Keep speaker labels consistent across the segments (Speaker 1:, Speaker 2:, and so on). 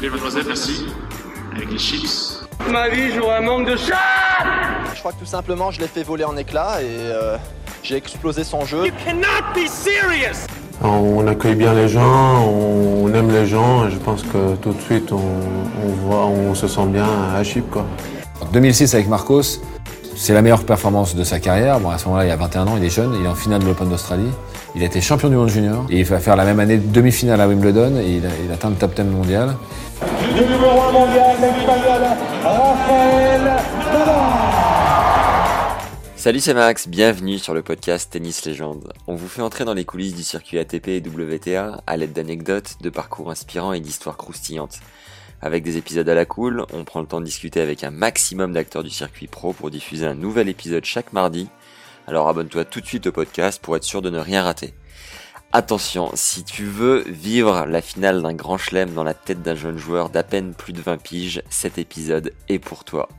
Speaker 1: Mademoiselle, merci. Avec les chips.
Speaker 2: Ma vie, j'aurais un manque de chat
Speaker 3: Je crois que tout simplement, je l'ai fait voler en éclats et euh, j'ai explosé son jeu.
Speaker 2: You cannot be serious
Speaker 4: On accueille bien les gens, on aime les gens et je pense que tout de suite on, on voit, on se sent bien à Chypre. Quoi.
Speaker 5: En 2006 avec Marcos, c'est la meilleure performance de sa carrière. Bon, à ce moment-là, il a 21 ans, il est jeune, il est en finale de l'Open d'Australie. Il a été champion du monde junior et il va faire la même année demi-finale à Wimbledon et il, atteint le top 10 mondial.
Speaker 6: Le numéro 1 mondial, l'espagnol Rafael Nadal.
Speaker 7: Salut, c'est Max, bienvenue sur le podcast Tennis Légende. On vous fait entrer dans les coulisses du circuit ATP et WTA à l'aide d'anecdotes, de parcours inspirants et d'histoires croustillantes. Avec des épisodes à la cool, on prend le temps de discuter avec un maximum d'acteurs du circuit pro pour diffuser un nouvel épisode chaque mardi. Alors abonne-toi tout de suite au podcast pour être sûr de ne rien rater. Attention, si tu veux vivre la finale d'un grand chelem dans la tête d'un jeune joueur d'à peine plus de 20 piges, cet épisode est pour toi.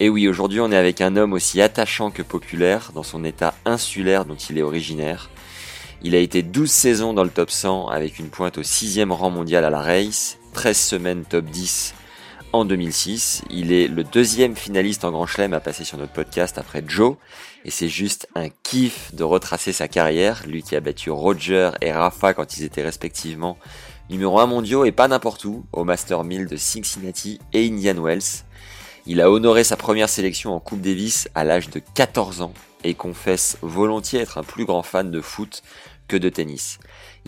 Speaker 7: Et oui, aujourd'hui on est avec un homme aussi attachant que populaire dans son état insulaire dont il est originaire. Il a été 12 saisons dans le top 100 avec une pointe au 6ème rang mondial à la race, 13 semaines top 10 en 2006. Il est le deuxième finaliste en Grand Chelem à passer sur notre podcast après Joe. Et c'est juste un kiff de retracer sa carrière. Lui qui a battu Roger et Rafa quand ils étaient respectivement numéro 1 mondiaux et pas n'importe où, au Master 1000 de Cincinnati et Indian Wells. Il a honoré sa première sélection en Coupe Davis à l'âge de 14 ans et confesse volontiers être un plus grand fan de foot que de tennis.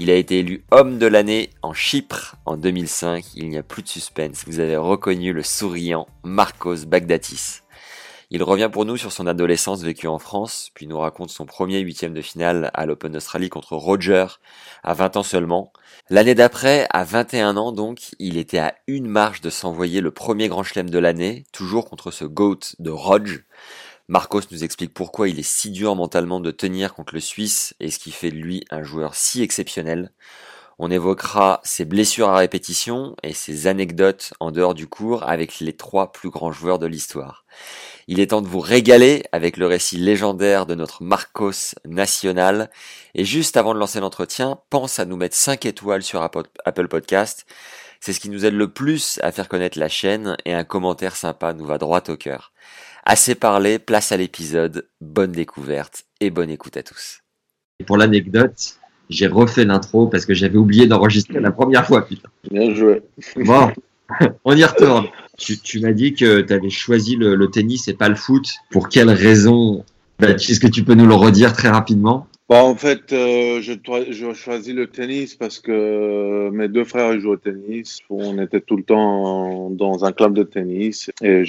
Speaker 7: Il a été élu homme de l'année en Chypre en 2005. Il n'y a plus de suspense. Vous avez reconnu le souriant Marcos Bagdatis. Il revient pour nous sur son adolescence vécue en France, puis nous raconte son premier huitième de finale à l'Open d'Australie contre Roger, à 20 ans seulement. L'année d'après, à 21 ans donc, il était à une marche de s'envoyer le premier grand chelem de l'année, toujours contre ce GOAT de Roger. Marcos nous explique pourquoi il est si dur mentalement de tenir contre le Suisse et ce qui fait de lui un joueur si exceptionnel. On évoquera ses blessures à répétition et ses anecdotes en dehors du cours avec les trois plus grands joueurs de l'histoire. Il est temps de vous régaler avec le récit légendaire de notre Marcos national. Et juste avant de lancer l'entretien, pense à nous mettre 5 étoiles sur Apple Podcast. C'est ce qui nous aide le plus à faire connaître la chaîne et un commentaire sympa nous va droit au cœur. Assez parlé, place à l'épisode, bonne découverte et bonne écoute à tous.
Speaker 8: Pour l'anecdote, j'ai refait l'intro parce que j'avais oublié d'enregistrer la première fois, putain.
Speaker 9: Bien joué.
Speaker 8: Bon, on y retourne. Tu, tu m'as dit que tu avais choisi le, le, tennis et pas le foot. Pour quelle raison? Bah, Est-ce que tu peux nous le redire très rapidement?
Speaker 9: Bon, en fait, euh, je, je choisis le tennis parce que mes deux frères jouent au tennis. On était tout le temps dans un club de tennis et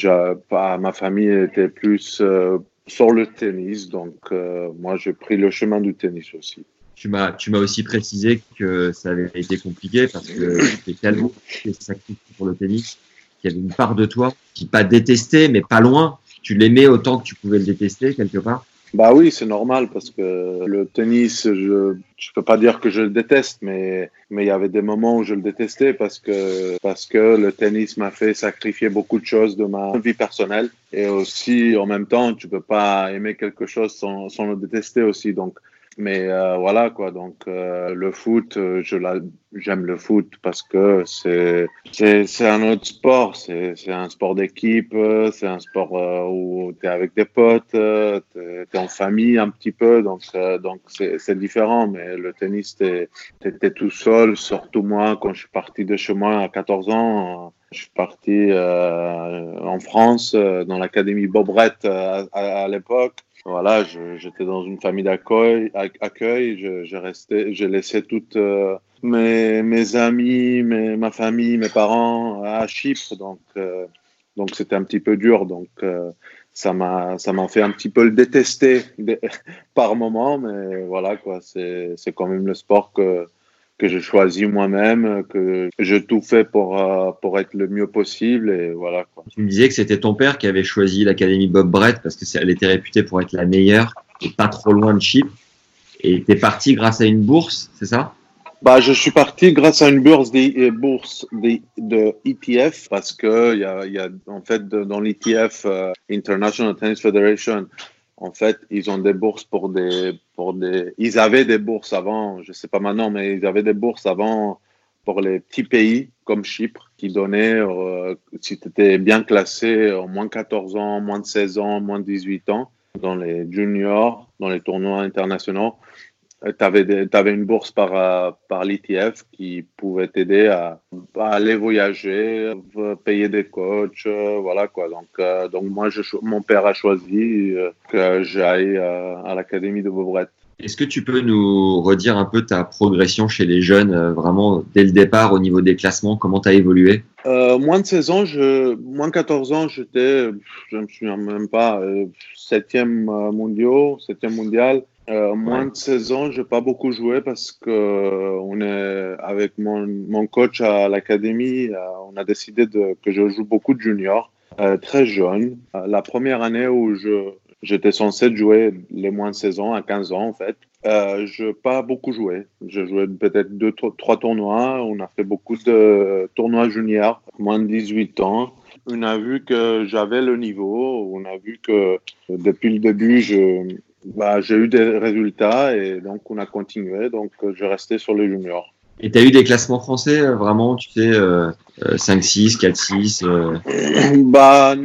Speaker 9: bah, ma famille était plus euh, sur le tennis. Donc, euh, moi, j'ai pris le chemin du tennis aussi.
Speaker 8: Tu m'as, tu m'as aussi précisé que ça avait été compliqué parce que tu tellement sacrifié pour le tennis qu'il y avait une part de toi qui pas détesté, mais pas loin. Tu l'aimais autant que tu pouvais le détester quelque part.
Speaker 9: Bah oui, c'est normal parce que le tennis, je je peux pas dire que je le déteste, mais mais il y avait des moments où je le détestais parce que parce que le tennis m'a fait sacrifier beaucoup de choses de ma vie personnelle et aussi en même temps, tu peux pas aimer quelque chose sans sans le détester aussi. Donc mais euh, voilà quoi, donc euh, le foot, euh, je la, j'aime le foot parce que c'est c'est un autre sport, c'est c'est un sport d'équipe, c'est un sport où tu es avec des potes, tu es, en famille un petit peu, donc donc c'est différent. Mais le tennis, t'es t'étais tout seul, surtout moi quand je suis parti de chez moi à 14 ans. Je suis parti en France dans l'académie Bobrette à l'époque voilà, j'étais dans une famille d'accueil, accueil, j'ai laissé toutes euh, mes, mes amis, ma famille, mes parents à Chypre, donc euh, donc c'était un petit peu dur, donc euh, ça m'a fait un petit peu le détester par moment, mais voilà c'est c'est quand même le sport que que j'ai choisi moi-même, que je tout fait pour, euh, pour être le mieux possible et voilà. Quoi.
Speaker 7: Tu me disais que c'était ton père qui avait choisi l'académie Bob Brett parce que elle était réputée pour être la meilleure et pas trop loin de Chypre. Et t'es parti grâce à une bourse, c'est ça?
Speaker 9: Bah, je suis parti grâce à une bourse, des, euh, bourse des, de ETF parce que il y a, y a, en fait dans l'ETF euh, International Tennis Federation, en fait, ils ont des bourses pour des, pour des. Ils avaient des bourses avant, je sais pas maintenant, mais ils avaient des bourses avant pour les petits pays comme Chypre qui donnaient, euh, si tu étais bien classé, en moins de 14 ans, moins de 16 ans, moins de 18 ans, dans les juniors, dans les tournois internationaux, tu avais, une bourse par, euh, par l'ETF qui pouvait t'aider à, aller voyager, payer des coachs, euh, voilà quoi. Donc, euh, donc moi, je, mon père a choisi que j'aille à l'académie de Beaubrette.
Speaker 7: Est-ce que tu peux nous redire un peu ta progression chez les jeunes, vraiment dès le départ au niveau des classements, comment tu as évolué
Speaker 9: Moins de 16 ans, je, moins de 14 ans, j'étais, je ne me souviens même pas, septième mondial, septième mondial. Euh, moins de 16 ans, j'ai pas beaucoup joué parce que euh, on est avec mon, mon coach à l'académie, euh, on a décidé de, que je joue beaucoup de juniors, très jeune. la première année où je j'étais censé jouer les moins de 16 ans à 15 ans en fait, je pas beaucoup joué. J'ai joué peut-être deux trois tournois. On a fait beaucoup de tournois juniors, moins de 18 ans. On a vu que j'avais le niveau. On a vu que depuis le début, je bah, j'ai eu des résultats et donc on a continué. Donc je restais sur les juniors.
Speaker 7: Et tu as eu des classements français euh, vraiment, tu sais, euh, 5-6, 4-6 euh...
Speaker 9: Bah,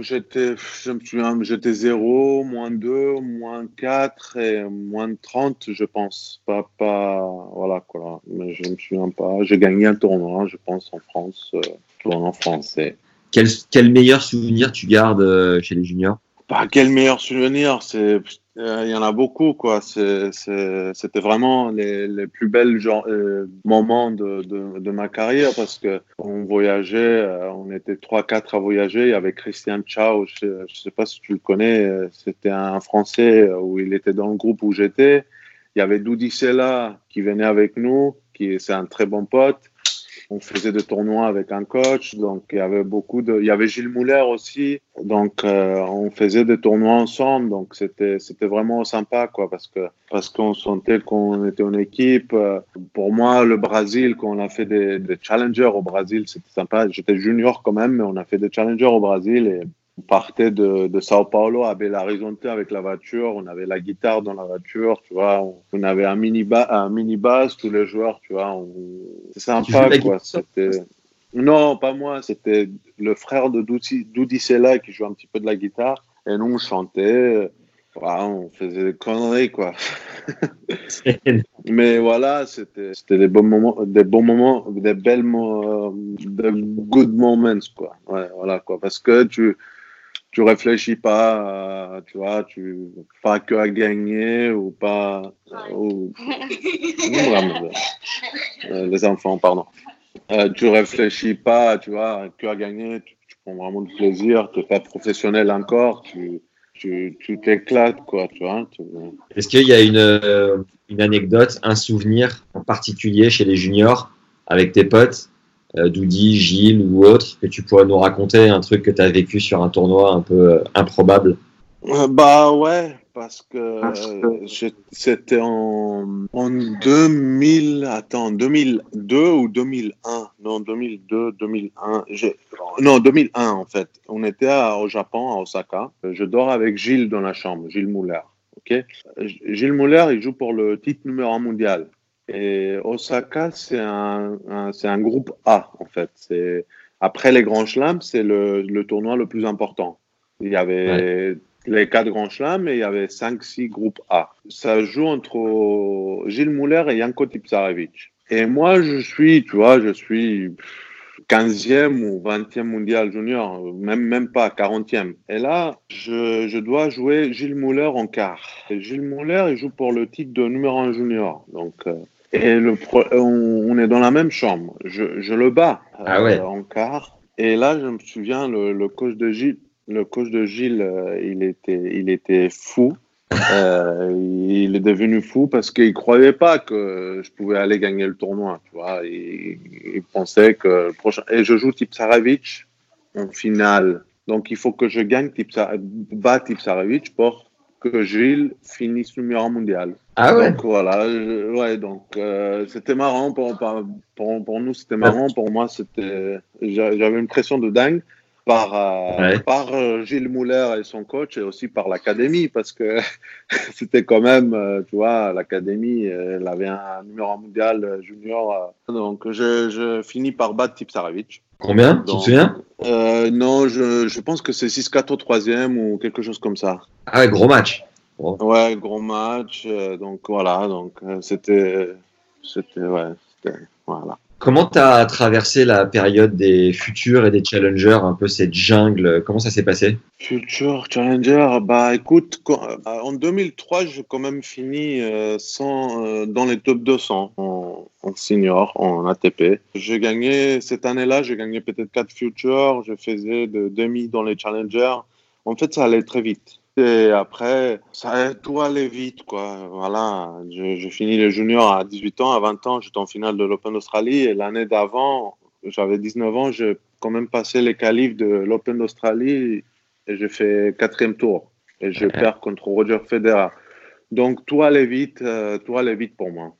Speaker 9: j'étais, je me souviens, j'étais 0, moins 2, moins 4 et moins 30, je pense. Pas, pas, voilà quoi. Mais je me souviens pas. J'ai gagné un tournoi, je pense, en France, euh, tournoi français.
Speaker 7: Quel, quel meilleur souvenir tu gardes euh, chez les juniors?
Speaker 9: Bah, quel meilleur souvenir C'est euh, il y en a beaucoup, quoi. C'était vraiment les, les, plus belles euh, moments de, de, de, ma carrière parce que on voyageait, euh, on était trois, quatre à voyager. Il y avait Christian Chao, je, ne sais pas si tu le connais, c'était un Français où il était dans le groupe où j'étais. Il y avait Doudi Sella qui venait avec nous, qui c'est un très bon pote on faisait des tournois avec un coach, donc il y avait beaucoup de, il y avait Gilles Mouler aussi, donc euh, on faisait des tournois ensemble, donc c'était c'était vraiment sympa quoi, parce que parce qu'on sentait qu'on était une équipe. Pour moi, le Brésil, quand on a fait des, des challengers au Brésil, c'était sympa. J'étais junior quand même, mais on a fait des challengers au Brésil et on partait de, de Sao Paulo à Belo Horizonte avec la voiture. On avait la guitare dans la voiture, tu vois. On, avait un mini, un mini bass, tous les joueurs, tu vois. C'est sympa, quoi. Non, pas moi. C'était le frère de Doudi Sella qui jouait un petit peu de la guitare. Et nous, on chantait. on faisait des conneries, quoi. Mais voilà, c'était des bons moments, des bons moments, des belles, des good moments, quoi. Ouais, voilà, quoi. Parce que tu, tu réfléchis pas, tu vois, tu pas que à gagner ou pas. Ou... Euh, les enfants, pardon. Euh, tu réfléchis pas, tu vois, que à gagner, tu, prends vraiment du plaisir, tu n'es pas professionnel encore, tu tu t'éclates, quoi, tu vois.
Speaker 7: Est-ce qu'il y a une, euh, une anecdote, un souvenir en particulier chez les juniors avec tes potes Doudi, Gilles ou autre, que tu pourrais nous raconter un truc que tu as vécu sur un tournoi un peu euh, improbable
Speaker 9: euh, Bah ouais, parce que c'était en, en 2000, attends, 2002 ou 2001 Non, 2002, 2001. Non, 2001 en fait. On était à, au Japon, à Osaka. Je dors avec Gilles dans la chambre, Gilles Muller. ok? Gilles Muller, il joue pour le titre numéro 1 mondial. Et Osaka, c'est un, un groupe A, en fait. Après les Grands Chelems, c'est le, le, tournoi le plus important. Il y avait les quatre Grands Chelems et il y avait 5-6 groupes A. Ça joue entre Gilles Muller et Janko Tipsarevic. Et moi, je suis, tu vois, je suis 15e ou 20e mondial junior, même, même pas 40e. Et là, je, je dois jouer Gilles Muller en quart. Et Gilles Muller, il joue pour le titre de numéro 1 junior. Donc, euh, et le on, est dans la même chambre. Je, je le bats
Speaker 7: ah euh,
Speaker 9: en quart. Et là, je me souviens, le, le coach de Gilles, le coach de Gilles, euh, il était, il était fou. Euh, il est devenu fou parce qu'il croyait pas que je pouvais aller gagner le tournoi. Tu vois, il, il pensait que le prochain. Et je joue Tipsarevic en finale. Donc il faut que je gagne Tipsa... bas Tipsarevic pour que Gilles finisse numéro mondial.
Speaker 7: Ah ouais?
Speaker 9: Donc voilà, je- ouais, donc euh, c'était marrant pour, pour, pour nous, c'était marrant. Pour moi, c'était, j'a- j'avais une pression de dingue par, euh,
Speaker 7: Ouais.
Speaker 9: par euh, Gilles Muller et son coach et aussi par l'académie parce que c'était quand même, euh, tu vois, l'académie, elle avait un numéro mondial junior. donc je, je finis par battre Tipsarevic.
Speaker 7: Combien Tu te souviens?
Speaker 9: euh, Non, je, je pense que c'est 6-4 au troisième ou quelque chose comme ça.
Speaker 7: Ah gros match.
Speaker 9: Ouais, gros match. donc voilà, donc c'était, c'était, ouais, c'était, voilà.
Speaker 7: Comment tu as traversé la période des futurs et des challengers, un peu cette jungle? Comment ça s'est passé?
Speaker 9: Future Challenger, bah écoute, euh, en 2003, j'ai quand même fini euh, sans, euh, dans les top 200 en, en senior, en ATP. J'ai gagné, cette année-là, j'ai gagné peut-être 4 Futures, je faisais de demi dans les Challengers. En fait, ça allait très vite. Et après, ça tout allait vite, quoi. Voilà, je, je finis les juniors à 18 ans, à 20 ans, j'étais en finale de l'Open d'Australie. Et l'année d'avant, j'avais 19 ans, j'ai quand même passé les qualifs de l'Open d'Australie et j'ai fait quatrième tour. Et je perds contre Roger Federer. Donc tout allait vite, euh, tout allait vite pour moi.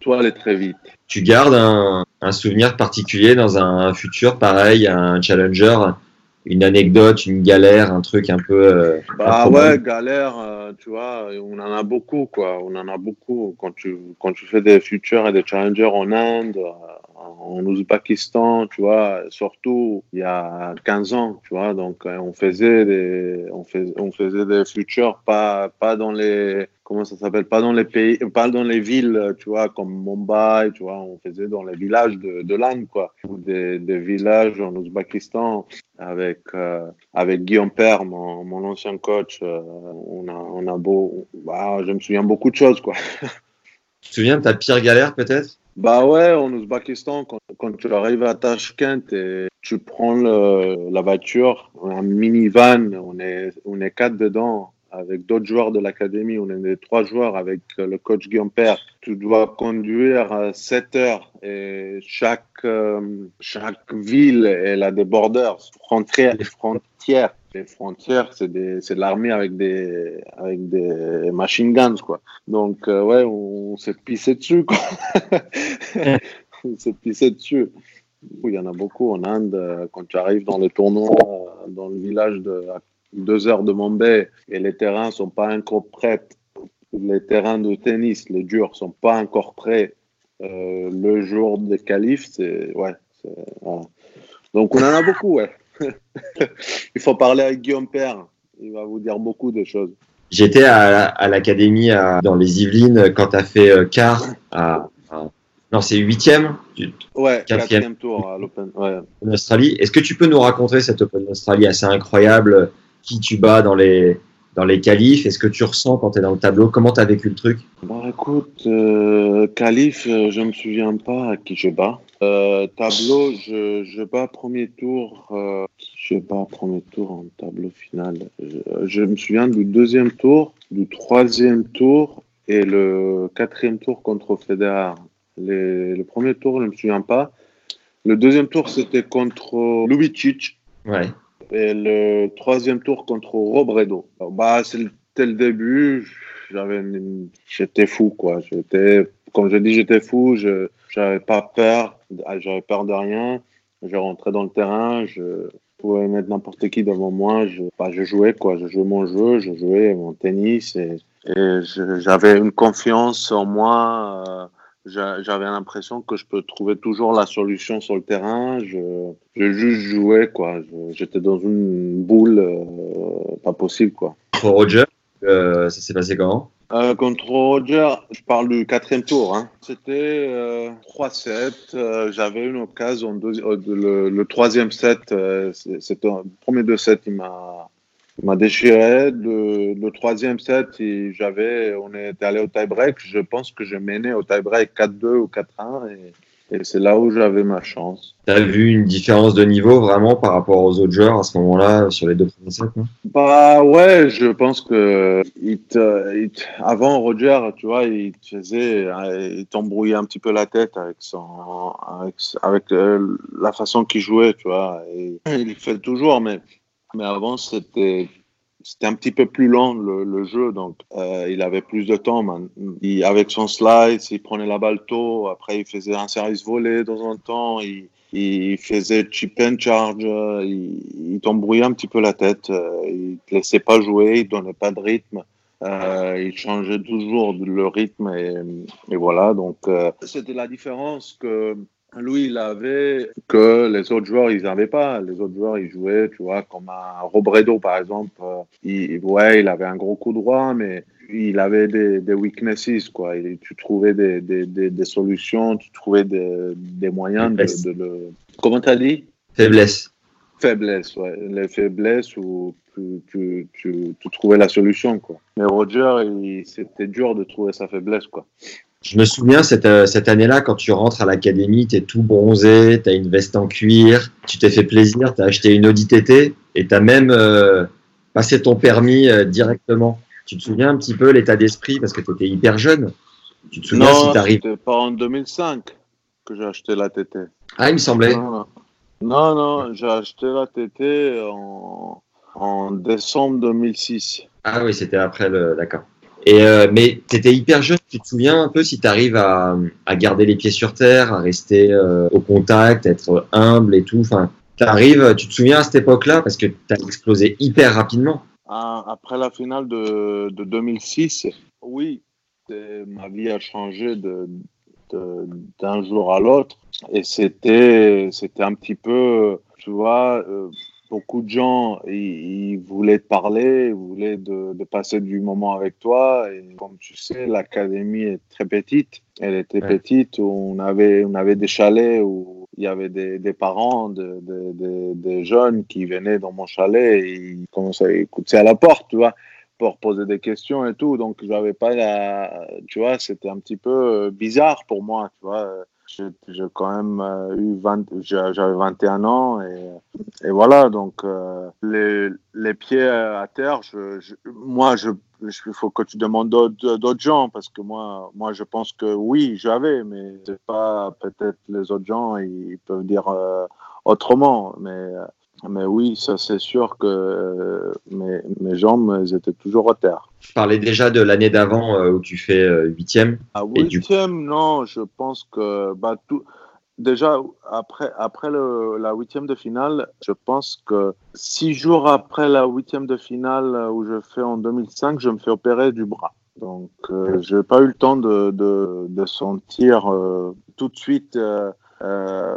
Speaker 9: Tout allait très vite.
Speaker 7: Tu gardes un, un souvenir particulier dans un futur, pareil, un challenger, une anecdote, une galère, un truc un peu. euh,
Speaker 9: Bah ouais, galère, euh, tu vois, on en a beaucoup, quoi. On en a beaucoup. Quand tu, quand tu fais des futurs et des challengers en Inde, euh, en Ouzbékistan, tu vois, surtout il y a 15 ans, tu vois, donc euh, on faisait des, on fais- on faisait des futurs pas, pas dans les, comment ça s'appelle, pas dans les pays, pas dans les villes, tu vois, comme Mumbai, tu vois, on faisait dans les villages de, de l'Inde, quoi, ou des, des villages en Ouzbékistan avec, euh, avec Guillaume Père, mon, mon ancien coach, euh, on a, on a beau, bah, je me souviens beaucoup de choses, quoi.
Speaker 7: Tu te souviens de ta pire galère peut-être?
Speaker 9: Bah ouais, en Ouzbékistan, quand, quand tu arrives à Tashkent et tu prends le- la voiture, un minivan, on est, on est quatre dedans avec d'autres joueurs de l'académie, on est des trois joueurs avec euh, le coach Guillaume Père. Tu dois conduire euh, 7 heures et chaque, euh, chaque ville, elle a des borders, frontières, les frontières. Les frontières, c'est de l'armée avec des, avec des machine guns, quoi. Donc, euh, ouais, on, s'est pissé dessus, quoi. on s'est pissé dessus. Il y en a beaucoup en Inde. euh, Quand tu arrives dans les tournois, euh, dans le village de deux heures de Mumbai, et les terrains sont pas encore prêts. Les terrains de tennis, les durs, sont pas encore prêts. Euh, le jour des qualifs, c'est ouais. voilà. Donc on en a beaucoup, ouais. Il faut parler avec Guillaume Père. Il va vous dire beaucoup de choses.
Speaker 7: J'étais à, à l'académie dans les Yvelines quand tu as fait euh, quart à, à- non c'est huitième
Speaker 9: Ouais,
Speaker 7: Quatrième.
Speaker 9: tour à l'Open. Ouais.
Speaker 7: en Australie. Est-ce que tu peux nous raconter cette Open d'Australie assez incroyable qui tu bats dans les dans les qualifs Est-ce que tu ressens quand tu es dans le tableau? Comment tu as vécu le truc?
Speaker 9: Bah écoute, euh, Calif, euh, je me souviens pas à qui je bats. Euh, tableau, je, je bats premier tour. Euh, je bats premier tour en tableau final. Je, je me souviens du deuxième tour, du troisième tour et le quatrième tour contre Federer. Le premier tour, je me souviens pas. Le deuxième tour, c'était contre Lubicic.
Speaker 7: Ouais.
Speaker 9: Et le troisième tour contre Robredo. Bah, c'était le début. J'avais, j'étais fou, quoi. J'étais, comme je dis, j'étais fou. Je, j'avais pas peur. J'avais peur de rien. Je rentrais dans le terrain. Je pouvais mettre n'importe qui devant moi. Je, bah, je jouais, quoi. Je jouais mon jeu. Je jouais mon tennis et, j'avais une confiance en moi. euh, j'avais l'impression que je peux trouver toujours la solution sur le terrain. Je, je juste jouais, quoi. J'étais dans une boule, euh, pas possible, quoi.
Speaker 7: Contre Roger, euh, ça s'est passé comment?
Speaker 9: Euh, contre Roger, je parle du quatrième tour. Hein. C'était euh, 3-7. euh, J'avais une occasion, en deuxi- euh, de- le, le troisième set, euh, c'est- c'était le premier deux sets, il m'a m'a déchiré. Le, le troisième set, il- j'avais, on était allé au tie-break. Je pense que je menais au tie-break 4-2 ou 4-1. Et, Et c'est là où j'avais ma chance.
Speaker 7: Tu as vu une différence de niveau vraiment par rapport aux autres joueurs à ce moment-là sur les deux premiers sets non?
Speaker 9: Bah ouais, je pense que il il avant Roger, tu vois, il faisait, il t'embrouillait un petit peu la tête avec son, avec, avec euh, la façon qu'il jouait, tu vois. Et il le fait toujours, mais mais avant c'était c'était un petit peu plus lent le, jeu, donc euh, il avait plus de temps. avec son slide, il prenait la balle tôt, après il faisait un service volé de temps en temps, il, faisait chip and charge, il, il t'embrouillait un petit peu la tête, euh, il te laissait pas jouer, il donnait pas de rythme. Euh, il changeait toujours le rythme et, voilà donc c'était la différence que lui, il avait que les autres joueurs, ils n'avaient pas. Les autres joueurs, ils jouaient, tu vois, comme un Robredo, par exemple. Euh, Il, ouais, il avait un gros coup droit, mais il avait des, des weaknesses, quoi. Il- tu trouvais des, des, des, des solutions, tu trouvais des, des moyens de, de le... Comment t'as dit?
Speaker 7: Faiblesse.
Speaker 9: Faiblesse, ouais. Les faiblesses où tu, tu, tu, tu trouvais la solution, quoi. Mais Roger, c'était dur de trouver sa faiblesse, quoi.
Speaker 7: Je me souviens cette, euh, cette année-là, quand tu rentres à l'académie, tu es tout bronzé, tu as une veste en cuir, tu t'es fait plaisir, tu as acheté une Audi TT et tu as même euh, passé ton permis euh, directement. Tu te souviens un petit peu l'état d'esprit parce que tu étais hyper jeune. Tu te souviens si
Speaker 9: Non,
Speaker 7: tu arrives.
Speaker 9: c'était pas en 2005 que j'ai acheté la TT.
Speaker 7: Ah, il me semblait.
Speaker 9: Non, non, non, non, j'ai acheté la TT en, en décembre 2006.
Speaker 7: Ah oui, c'était après le. D'accord. Et euh, mais tu étais hyper jeune. Tu te souviens un peu si tu arrives à, à garder les pieds sur terre, à rester euh, au contact, être humble et tout. Enfin, tu arrives. Tu te souviens à cette époque-là parce que tu as explosé hyper rapidement.
Speaker 9: Ah, Après la finale de, de 2006, oui, ma vie a changé de- d'un jour à l'autre. Et c'était, c'était un petit peu, tu vois, euh, beaucoup de gens, ils, ils voulaient te parler, ils voulaient de, de passer du moment avec toi. Et comme tu sais, l'académie est très petite. Elle était
Speaker 7: Ouais.
Speaker 9: petite. On avait, on avait des chalets où il y avait des, des parents, de, de- de- des jeunes qui venaient dans mon chalet et ils commençaient à écouter à la porte, tu vois, pour poser des questions et tout. Donc, j'avais pas la, tu vois, c'était un petit peu euh, bizarre pour moi, tu vois. J'ai quand même euh, eu 20, j'ai- j'avais 21 ans et, voilà, donc euh, les, les pieds à terre, je, moi, je, il faut que tu demandes d'autres gens parce que moi, moi, je pense que oui, j'avais, mais c'est pas peut-être les autres gens, ils peuvent dire euh, autrement, mais mais oui, ça c'est sûr que euh, mes, mes jambes, elles étaient toujours à terre.
Speaker 7: Je parlais déjà de l'année d'avant euh, où tu fais euh, huitième.
Speaker 9: À
Speaker 7: du-
Speaker 9: huitième, non, je pense que bah, tout, déjà après, après le, la huitième de finale, je pense que six jours après la huitième de finale où je fais en 2005, je me fais opérer du bras. Donc, euh, je n'ai pas eu le temps de, de, de sentir euh, tout de suite. euh,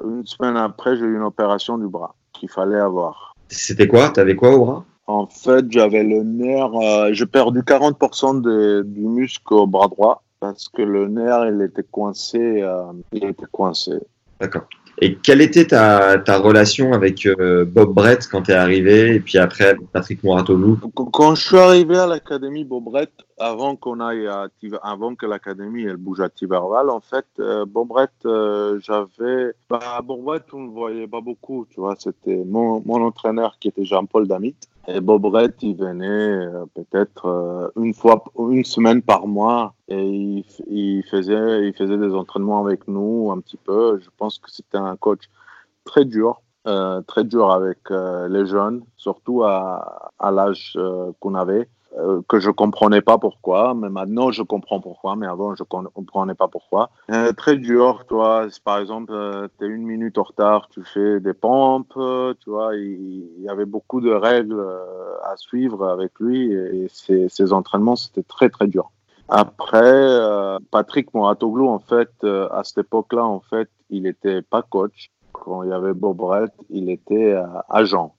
Speaker 9: une semaine après, j'ai eu une opération du bras qu'il fallait avoir.
Speaker 7: C'était quoi? T'avais quoi au bras
Speaker 9: En fait, j'avais le nerf, euh, j'ai perdu 40% de- du muscle au bras droit parce que le nerf, il était coincé, euh, il était coincé.
Speaker 7: D'accord. Et quelle était ta, ta relation avec euh, Bob Brett quand tu es arrivé et puis après Patrick Moratoglou
Speaker 9: Qu- Quand je suis arrivé à l'académie Beaubret, avant qu'on aille à avant que l'académie elle bouge à Tiverval, en fait, euh, euh, j'avais, bah, on ne voyait pas beaucoup, tu vois, c'était mon, mon entraîneur qui était Jean-Paul Damit. Et Beaubret, il venait euh, peut-être euh, une fois, une semaine par mois et il, faisait, il faisait des entraînements avec nous un petit peu. Je pense que c'était un coach très dur, très dur avec les jeunes, surtout à, à l'âge qu'on avait, euh, que je comprenais pas pourquoi, mais maintenant je comprends pourquoi, mais avant je comprenais pas pourquoi. Euh, très dur, toi, par exemple, tu es une minute en retard, tu fais des pompes, euh, tu vois, il, y avait beaucoup de règles euh, à suivre avec lui et ses, entraînements, c'était très très dur. Après, euh, Patrick Moratoglou, en fait, euh, à cette époque-là, en fait, il était pas coach. Quand il y avait Bob Brett, il était euh, agent.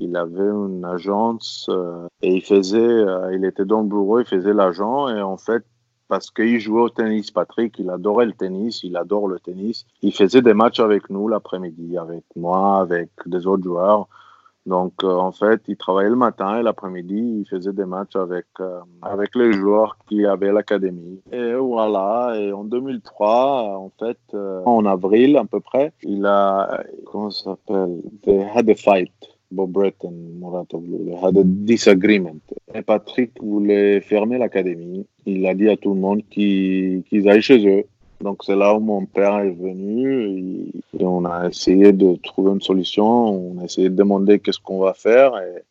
Speaker 9: Il avait une agence euh, et il faisait, euh, il était dans le bureau, il faisait l'agent et en fait, parce qu'il jouait au tennis, Patrick, il adorait le tennis, il adore le tennis. Il faisait des matchs avec nous l'après-midi, avec moi, avec des autres joueurs. Donc, euh, en fait, il travaillait le matin et l'après-midi, il faisait des matchs avec, avec les joueurs qui avaient l'académie. Et voilà, et en 2003, en fait, en avril à peu près, il a, comment ça s'appelle, they had a fight. Bob Brett et Muratoglu, they had a disagreement. Et Patrick voulait fermer l'académie. Il a dit à tout le monde qu'ils qu'ils aillent chez eux. Donc c'est là où mon père est venu et, on a essayé de trouver une solution. On a essayé de demander qu'est-ce qu'on va faire et,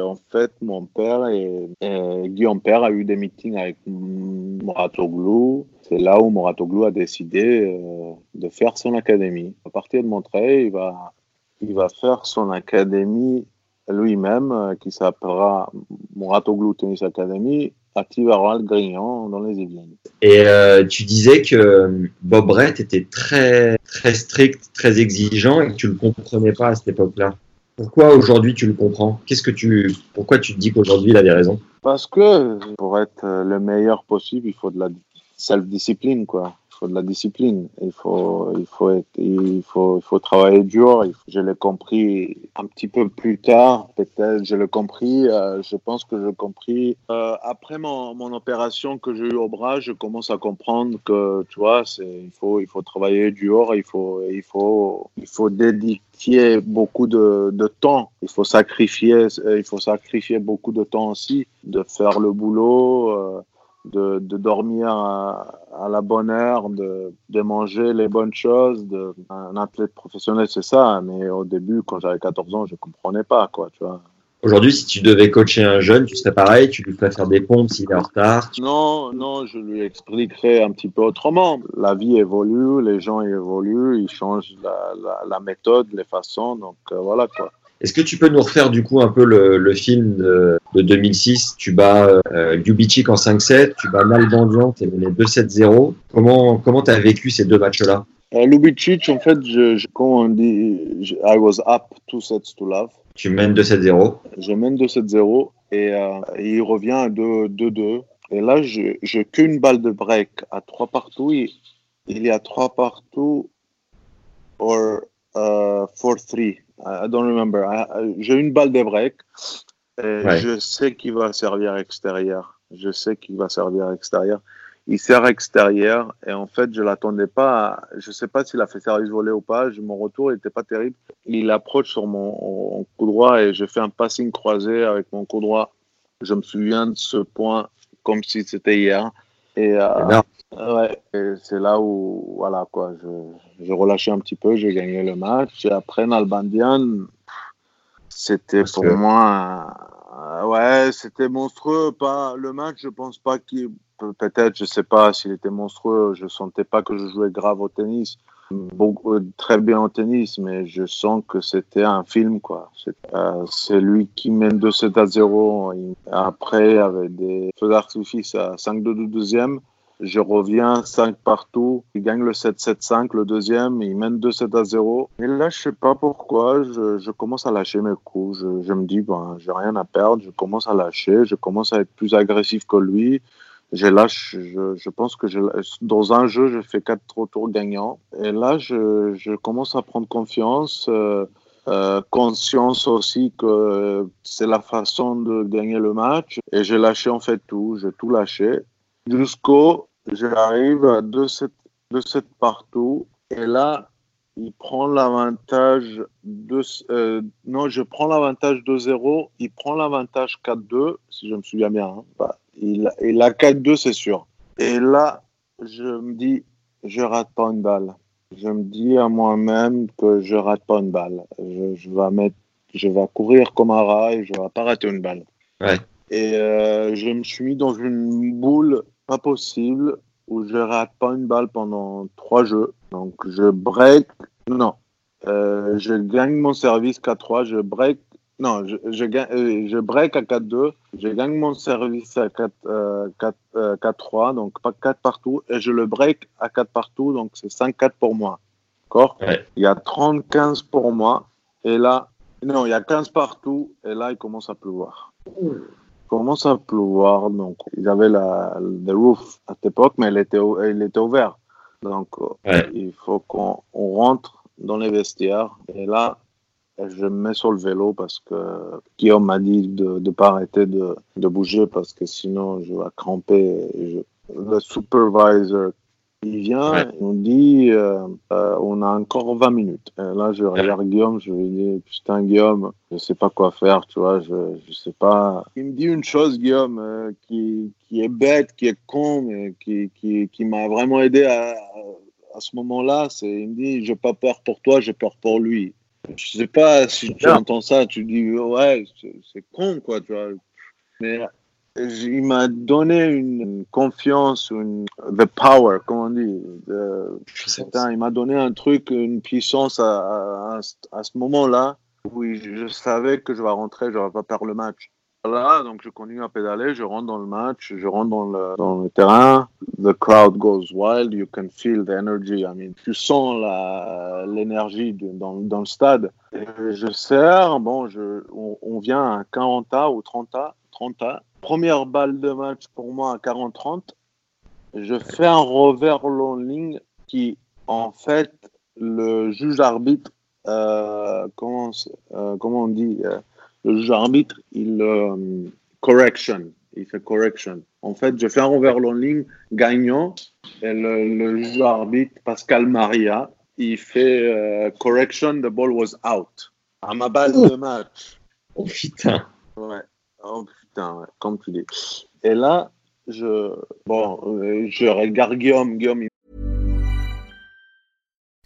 Speaker 9: en fait mon père et, et, Guillaume Père a eu des meetings avec Mouratoglou. C'est là où Mouratoglou a décidé euh, de faire son académie. À partir de Montreuil, il va, il va faire son académie lui-même euh, qui s'appellera Mouratoglou Tennis Academy à Tivaroal-Grignan dans les Yvelines.
Speaker 7: Et euh, tu disais que Bob Brett était très très strict, très exigeant et que tu le comprenais pas à cette époque-là. Pourquoi aujourd'hui tu le comprends? Qu'est-ce que tu, pourquoi tu te dis qu'aujourd'hui il avait raison
Speaker 9: Parce que pour être le meilleur possible, il faut de la self-discipline, quoi de la discipline. Il faut, il faut, être, il faut, il faut travailler dur. Je l'ai compris un petit peu plus tard, peut-être. Je l'ai compris. Euh, je pense que je l'ai compris euh, après mon, mon, opération que j'ai eu au bras. Je commence à comprendre que, tu vois, il faut, il faut travailler dur. Il faut, il faut, il faut dédier beaucoup de, de temps. Il faut sacrifier, il faut sacrifier beaucoup de temps aussi, de faire le boulot. Euh, de, de dormir à, à, la bonne heure, de, de, manger les bonnes choses. De, un athlète professionnel, c'est ça. Mais au début, quand j'avais 14 ans, je comprenais pas, quoi, tu vois.
Speaker 7: Aujourd'hui, si tu devais coacher un jeune, tu serais pareil, tu lui ferais faire des pompes s'il est en retard.
Speaker 9: Non, non, je lui expliquerais un petit peu autrement. La vie évolue, les gens évoluent, ils changent la, la, la méthode, les façons, donc euh, voilà quoi.
Speaker 7: Est-ce que tu peux nous refaire du coup un peu le, le film de, de, 2006 Tu bats euh, Ljubicic en 5-7, tu bats Nalbandian, tu es mené 2-7-0. Comment comment tu as vécu ces deux matchs-là?
Speaker 9: Euh, Ljubicic, en fait, je, je, quand on dit je, I was up 2 sets to love.
Speaker 7: Tu mènes 2-7-0.
Speaker 9: Je mène 2-7-0 et, euh, et, il revient à 2-2. Et là, je, je qu'une balle de break à 3 partout. Il, il y a 3 partout or 4-3. I don't remember. J'ai une balle de break. Et ouais. Je sais qu'il va servir extérieur. Je sais qu'il va servir extérieur. Il sert extérieur et en fait, je l'attendais pas. Je sais pas s'il a fait service volé ou pas. Mon retour n'était pas terrible. Il approche sur mon coup droit et je fais un passing croisé avec mon coup droit. Je me souviens de ce point comme si c'était hier. Et, euh, ouais, et c'est là où, voilà, quoi, je, je relâchais un petit peu, j'ai gagné le match. Et après, Nalbandian, c'était pour que... moi, euh, ouais, c'était monstrueux. Pas, le match, je pense pas qu'il, peut-être, je sais pas s'il était monstrueux, je sentais pas que je jouais grave au tennis. Beaucoup, très bien au tennis, mais je sens que c'était un film, quoi. C'est euh, lui qui mène 2-7 à 0. Après, avec des feux d'artifice à 5-2 du deuxième, je reviens 5 partout. Il gagne le 7-7-5, le deuxième, il mène 2-7 à 0. Et là, je sais pas pourquoi, je, commence à lâcher mes coups. Je, me dis, ben, j'ai rien à perdre. Je commence à lâcher. Je commence à être plus agressif que lui je lâche, je, pense que dans un jeu, je fais quatre tours gagnants. Et là, je, je commence à prendre confiance, euh, euh, conscience aussi que c'est la façon de gagner le match. Et j'ai lâché en fait tout, j'ai tout lâché. Jusqu'au, j'arrive à 2-7 partout. Et là, il prend l'avantage de euh, non je prends l'avantage 2-0 il prend l'avantage 4-2 si je me souviens bien hein. bah, il, il a 4-2 c'est sûr et là je me dis je rate pas une balle je me dis à moi-même que je rate pas une balle je, je vais mettre je vais courir comme un rat et je vais pas rater une balle
Speaker 7: ouais.
Speaker 9: et euh, je me suis mis dans une boule pas possible où je rate pas une balle pendant trois jeux. Donc je break, non, euh, je gagne mon service 4-3, je break, non, je, je, gagne, euh, je break à 4-2, je gagne mon service à 4-3, euh, 4, donc pas 4 partout, et je le break à 4 partout, donc c'est 5-4 pour moi. D'accord?
Speaker 7: Ouais.
Speaker 9: Il y a 30-15 pour moi, et là, non, il y a 15 partout, et là, il commence à pleuvoir. Mmh commence à pleuvoir, donc ils avaient la, le roof à cette époque, mais elle était, elle était ouverte. Donc
Speaker 7: ouais.
Speaker 9: il faut qu'on rentre dans les vestiaires. Et là, je me mets sur le vélo parce que Guillaume m'a dit de ne pas arrêter de, de, bouger parce que sinon je vais cramper. Je... Le supervisor, il vient, ouais. nous dit euh, euh, on a encore 20 minutes. Et là, je regarde ouais. Guillaume, je lui dis putain, Guillaume, je sais pas quoi faire, tu vois, je, je sais pas. Il me dit une chose, Guillaume, euh, qui, qui est bête, qui est con, mais qui, qui, qui m'a vraiment aidé à, à ce moment-là. C'est, il me dit j'ai pas peur pour toi, j'ai peur pour lui. Je sais pas si tu entends ça, tu dis ouais, c'est con quoi, tu vois. Mais il m'a donné une confiance, une the power, comment on dit. De, putain, il m'a donné un truc, une puissance à, à, à ce moment-là où je savais que je vais rentrer, je vais pas perdre le match. Là, donc je continue à pédaler, je rentre dans le match, je rentre dans le, dans le terrain. The crowd goes wild, you can feel the energy. I mean, tu sens l'énergie dans, dans le stade. Et je sers, bon, je, on, on vient à 40 A ou 30 A, 30 A. Première balle de match pour moi à 40-30. Je fais un revers long ligne qui, en fait, le juge arbitre, euh, comment, euh, comment on dit euh, le juge arbitre, il euh, correction, il fait correction. En fait, je fais un revers long ligne gagnant et le, le juge arbitre Pascal Maria, il fait correction, the ball was out. À ma balle de match.
Speaker 7: Oh putain.
Speaker 9: Ouais. Putain, ouais. comme tu dis. Et là, je bon, euh, je regarde Guillaume, Guillaume. Il...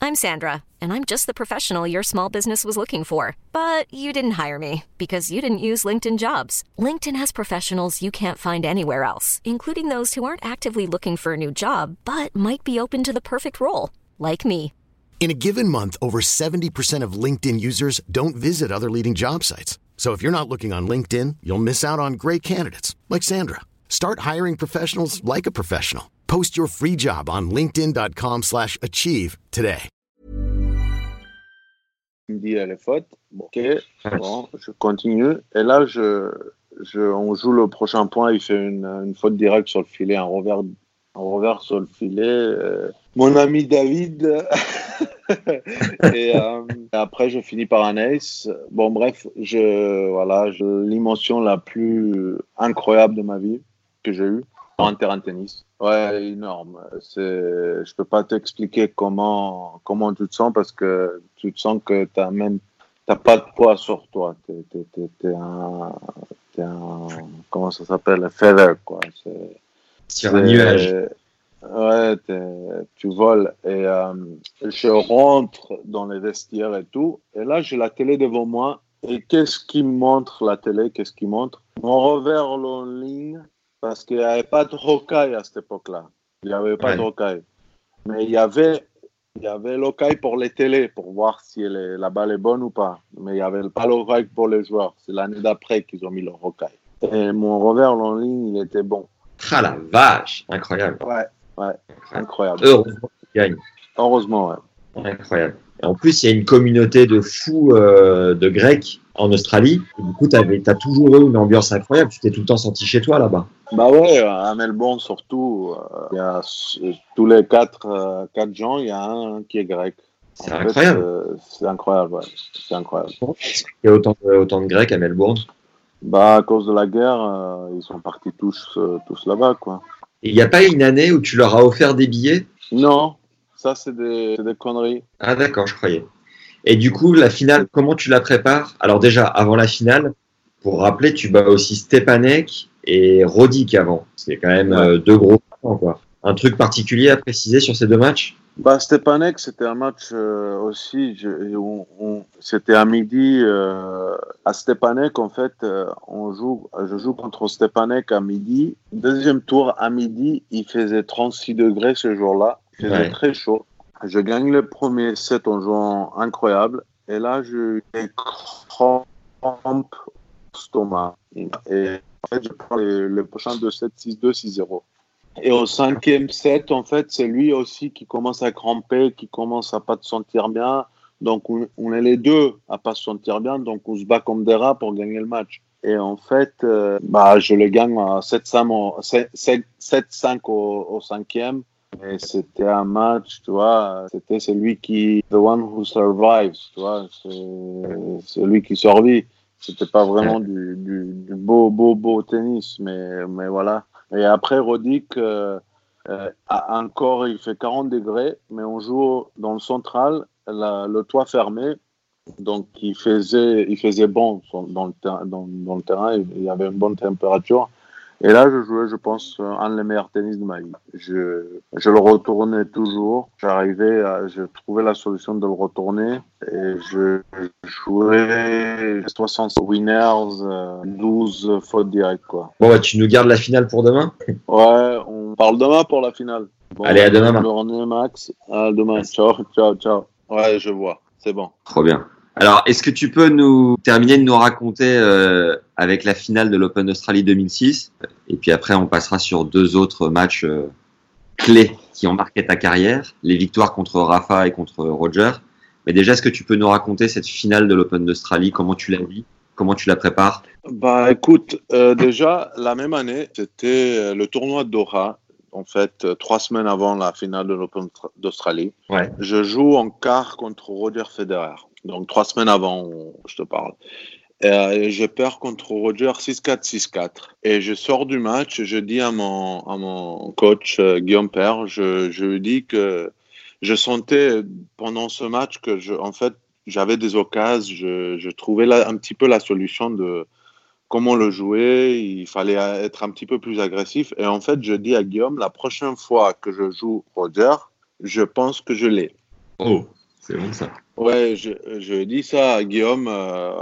Speaker 10: I'm Sandra, and I'm just the professional your small business was looking for. But you didn't hire me because you didn't use LinkedIn jobs. LinkedIn has professionals you can't find anywhere else, including those who aren't actively looking for a new job but might be open to the perfect role, like me.
Speaker 11: In a given month, over 70% of LinkedIn users don't visit other leading job sites. So if you're not looking on LinkedIn, you'll miss out on great candidates like Sandra. Start hiring professionals like a professional. Post your free job on linkedin.com/achieve today.
Speaker 9: Il me dit elle est faute. OK. Bon, je continue et là je, je on joue le prochain point, il fait une, une faute directe sur le filet, un revers un revers sur le filet. Euh, mon ami David et euh, après, je finis par un ace. Bon, bref, je, voilà, je, l'émotion la plus incroyable de ma vie que j'ai eue en terrain de tennis. Ouais, énorme. C'est, je peux pas t'expliquer comment, comment tu te sens parce que tu te sens que t'as même, t'as pas de poids sur toi. T'es, t'es, t'es, t'es un, t'es un, comment ça s'appelle, un feather, quoi. C'est,
Speaker 7: sur un nuage.
Speaker 9: Ouais, tu voles. Et euh, je rentre dans les vestiaires et tout. Et là, j'ai la télé devant moi. Et qu'est-ce qui montre la télé? Qu'est-ce qui montre? Mon revers en ligne. Parce qu'il n'y avait pas de rocaille à cette époque-là. Il n'y avait pas
Speaker 7: Ouais.
Speaker 9: de rocaille. Mais il y avait, il y avait l'ocaille pour les télés, pour voir si est- la balle est bonne ou pas. Mais il n'y avait pas l'ocaille pour les joueurs. C'est l'année d'après qu'ils ont mis le rocaille. Et mon revers en ligne, il était bon.
Speaker 7: Ah la vache, incroyable.
Speaker 9: Ouais, ouais, incroyable.
Speaker 7: Heureusement qu'il gagne.
Speaker 9: Heureusement, ouais.
Speaker 7: Incroyable. Et en plus, il y a une communauté de fous euh, de Grecs en Australie. Et du coup, tu as toujours eu une ambiance incroyable. Tu t'es tout le temps senti chez toi là-bas.
Speaker 9: Bah ouais, à Melbourne surtout, euh, il y a tous les quatre, euh, quatre gens, il y a un qui est grec.
Speaker 7: C'est incroyable.
Speaker 9: c'est incroyable, ouais. C'est incroyable.
Speaker 7: Il y a autant de, autant de Grecs à Melbourne.
Speaker 9: Bah à cause de la guerre, euh, ils sont partis tous, euh, tous là-bas, quoi.
Speaker 7: Il n'y a pas une année où tu leur as offert des billets?
Speaker 9: Non, ça c'est des, conneries.
Speaker 7: Ah d'accord, je croyais. Et du coup, la finale, comment tu la prépares? Alors déjà, avant la finale, pour rappeler, tu bats aussi Stepanek et Rodic avant. C'est quand même
Speaker 9: Ouais.
Speaker 7: euh, deux gros quoi. Un truc particulier à préciser sur ces deux matchs?
Speaker 9: Bah Stepanek, c'était un match euh, aussi, c'était à midi. euh, à Stepanek, en fait, euh, on joue, je joue contre Stepanek à midi. Deuxième tour à midi, il faisait 36 degrés ce jour-là. Il faisait
Speaker 7: Ouais.
Speaker 9: très chaud. Je gagne le premier set en jouant incroyable. Et là, je j'ai crampes au stomac. Et en fait, je prends le, le prochain 2-7, 6-2, 6-0. Et au cinquième set, en fait, c'est lui aussi qui commence à cramper, qui commence à pas te sentir bien. Donc, on, on est les deux à pas se sentir bien. Donc, on se bat comme des rats pour gagner le match. Et en fait, euh, bah, je le gagne à 7-5 au, 7-5 au, au cinquième. Et c'était un match, tu vois, c'était celui qui, the one who survives, tu vois, celui qui survit. C'était pas vraiment du, du, du, beau, beau, beau tennis, mais, mais voilà. Et après, Rodic, euh, euh, encore, il fait 40 degrés, mais on joue dans le central, le toit fermé. Donc, il faisait, il faisait bon dans le terrain, il y avait une bonne température. Et là, je jouais, je pense, un des meilleurs tennis de ma vie. Je, je le retournais toujours. J'arrivais à, je trouvais la solution de le retourner et je jouais 60 winners, 12 fautes directes, quoi.
Speaker 7: Bon, bah, tu nous gardes la finale pour demain?
Speaker 9: Ouais, on parle demain pour la finale.
Speaker 7: Bon, Allez, à demain.
Speaker 9: Journée, Max. À demain. Ciao, ciao, ciao. Ouais, je vois. C'est bon.
Speaker 7: Trop bien. Alors, est-ce que tu peux nous terminer de nous raconter euh, avec la finale de l'Open d'Australie 2006 Et puis après, on passera sur deux autres matchs euh, clés qui ont marqué ta carrière, les victoires contre Rafa et contre Roger. Mais déjà, est-ce que tu peux nous raconter cette finale de l'Open d'Australie? Comment tu la vis Comment tu la prépares?
Speaker 9: Bah, écoute, euh, déjà la même année, c'était le tournoi de Doha. En fait, trois semaines avant la finale de l'Open d'Australie,
Speaker 7: ouais.
Speaker 9: je joue en quart contre Roger Federer. Donc trois semaines avant, je te parle. Et je perds contre Roger 6-4, 6-4. Et je sors du match, je dis à mon, à mon coach euh, Guillaume Père, je, je lui dis que je sentais pendant ce match que, je, en fait, j'avais des occasions, je, je trouvais là un petit peu la solution de comment le jouer, il fallait être un petit peu plus agressif. Et en fait, je dis à Guillaume, la prochaine fois que je joue Roger, je pense que je l'ai.
Speaker 7: Oh, c'est bon ça.
Speaker 9: Ouais, je, je dis ça à Guillaume euh,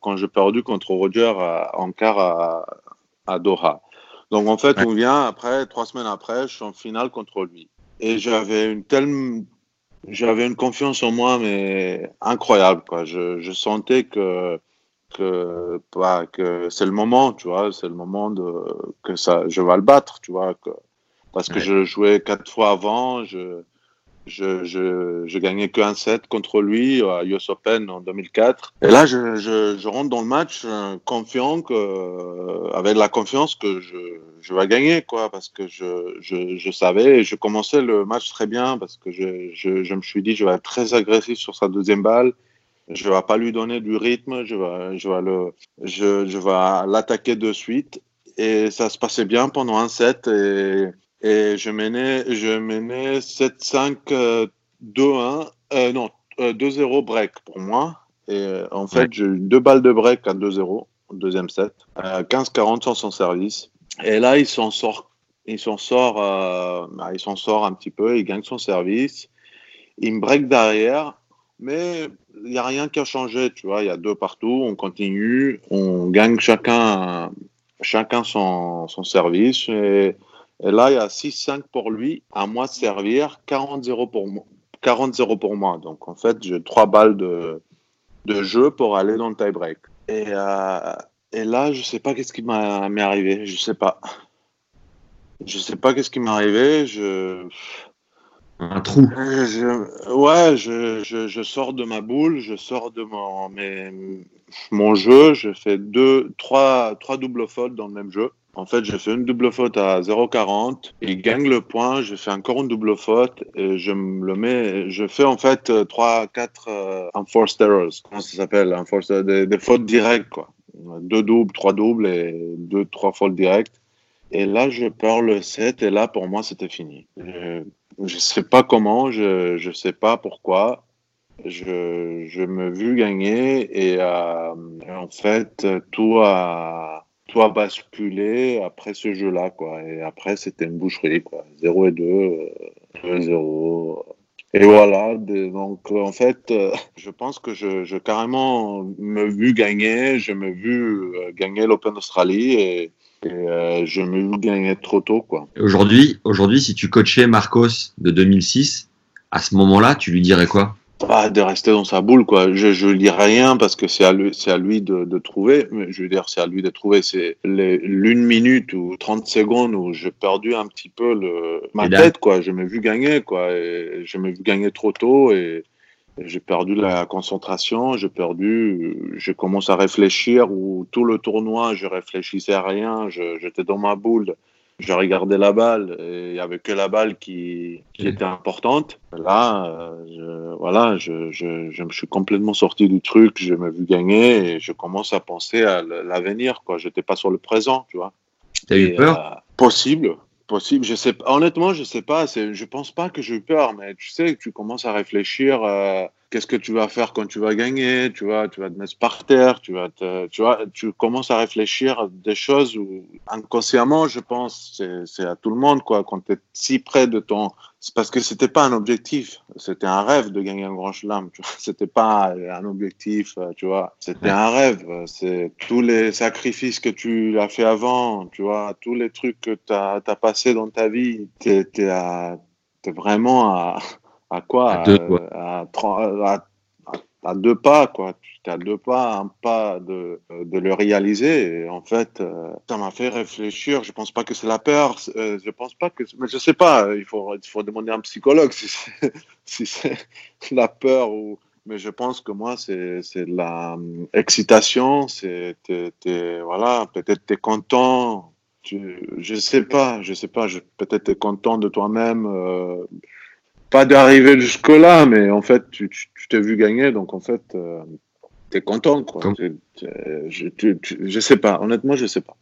Speaker 9: quand j'ai perdu contre Roger en quart à, à, Doha. Donc en fait, on vient après, trois semaines après, je suis en finale contre lui. Et j'avais une telle, j'avais une confiance en moi, mais incroyable, quoi. Je, je sentais que, que, bah, que c'est le moment, tu vois, c'est le moment de, que ça, je vais le battre, tu vois, que, parce que ouais. je jouais quatre fois avant, je, je, je, je gagnais que un set contre lui à US Open en 2004. Et là, je, rentre dans le match euh, confiant, euh, avec la confiance que je, vais gagner, quoi, parce que je, savais et je commençais le match très bien parce que je, me suis dit, je vais être très agressif sur sa deuxième balle. Je vais pas lui donner du rythme, je vais, le, je, vais l'attaquer de suite. Et ça se passait bien pendant un set et et je menais, je menais 7-5, euh, 2-1, euh, non, euh, 2-0 break pour moi. Et euh, en fait, ouais. j'ai eu deux balles de break à 2-0, deuxième set. 15-40 sur son service. Et là, il s'en sort, il s'en sort, euh, bah, il s'en sort un petit peu, il gagne son service. Il me break derrière, mais il n'y a rien qui a changé, tu vois. Il y a deux partout, on continue, on gagne chacun, chacun son, son service. Et, et là, il y a 6-5 pour lui, à moi de servir, 40-0 pour moi. 40-0 pour moi. Donc, en fait, j'ai trois balles de, de jeu pour aller dans le tie-break. Et, euh, et là, je sais pas qu'est-ce qui m'est arrivé. Je sais pas. Je sais pas qu'est-ce qui m'est arrivé. Je...
Speaker 7: Un trou.
Speaker 9: Je, ouais, je, je, je, sors de ma boule, je sors de mon, mes, mon jeu, je fais deux, trois, trois doubles fautes dans le même jeu. En fait, j'ai fait une double faute à 0,40. Il gagne le point. Je fais encore une double faute. Et je me le mets. Je fais en fait 3, 4 euh, enforced errors. Comment ça s'appelle? Enforced, des, fautes directes, quoi. Deux doubles, trois doubles et deux, trois fautes directes. Et là, je perds le 7. Et là, pour moi, c'était fini. Je, je sais pas comment. Je, je sais pas pourquoi. Je, je me vu gagner et euh, en fait, tout a tout a basculé après ce jeu-là, quoi. Et après, c'était une boucherie, quoi. 0 et 2, euh, 2 0. Et voilà, donc en fait, euh, je pense que je, je carrément me vu gagner, je me vu euh, gagner l'Open d'Australie et, euh, je me vu gagner trop tôt, quoi.
Speaker 7: Aujourd'hui, aujourd'hui, si tu coachais Marcos de 2006, à ce moment-là, tu lui dirais quoi?
Speaker 9: Pas de rester dans sa boule quoi. Je je dis rien parce que c'est à lui c'est à lui de, de trouver. Mais je veux dire c'est à lui de trouver. C'est l'une minute ou 30 secondes où j'ai perdu un petit peu le ma tête quoi. Je m'ai vu gagner quoi. Et je m'ai vu gagner trop tôt et, j'ai perdu la concentration. J'ai perdu je commence à réfléchir où tout le tournoi je réfléchissais à rien. J'étais dans ma boule je regardais la balle et il y avait que la balle qui, qui était importante. Là, euh, je, voilà, je, je, je, me suis complètement sorti du truc, je me vu gagner et je commence à penser à l'avenir. Quoi, j'étais pas sur le présent, tu vois.
Speaker 5: T'as eu peur?
Speaker 9: euh, Possible, possible. Je sais, honnêtement, je sais pas. Je pense pas que j'ai eu peur, mais tu sais, tu commences à réfléchir. Euh, qu'est-ce que tu vas faire quand tu vas gagner Tu vois, tu vas te mettre par terre. Tu vas, te, tu vois, tu commences à réfléchir des choses où inconsciemment, je pense, c'est à tout le monde quoi. Quand tu es si près de ton, c'est parce que c'était pas un objectif. C'était un rêve de gagner un grand chelem. C'était pas un objectif, tu vois. C'était un rêve. C'est tous les sacrifices que tu as fait avant, tu vois, tous les trucs que tu as, as passé dans ta vie. Tu es, vraiment à à quoi?
Speaker 5: À deux,
Speaker 9: à, à, à, deux pas, quoi. Tu à deux pas, un pas de, de le réaliser. Et en fait, euh, ça m'a fait réfléchir. Je pense pas que c'est la peur. Euh, je pense pas que. Mais je sais pas. Il faut, il faut demander à un psychologue si c'est si la peur ou. Mais je pense que moi, c'est la euh, excitation. C'est voilà. Peut-être tu es content. Tu, je sais pas. Je sais pas. Peut-être tu es content de toi-même. Euh, pas d'arriver jusque-là, mais en fait, tu t'es vu gagner, donc en fait, euh, tu es content. Quoi. je, je sais pas, honnêtement, je sais pas.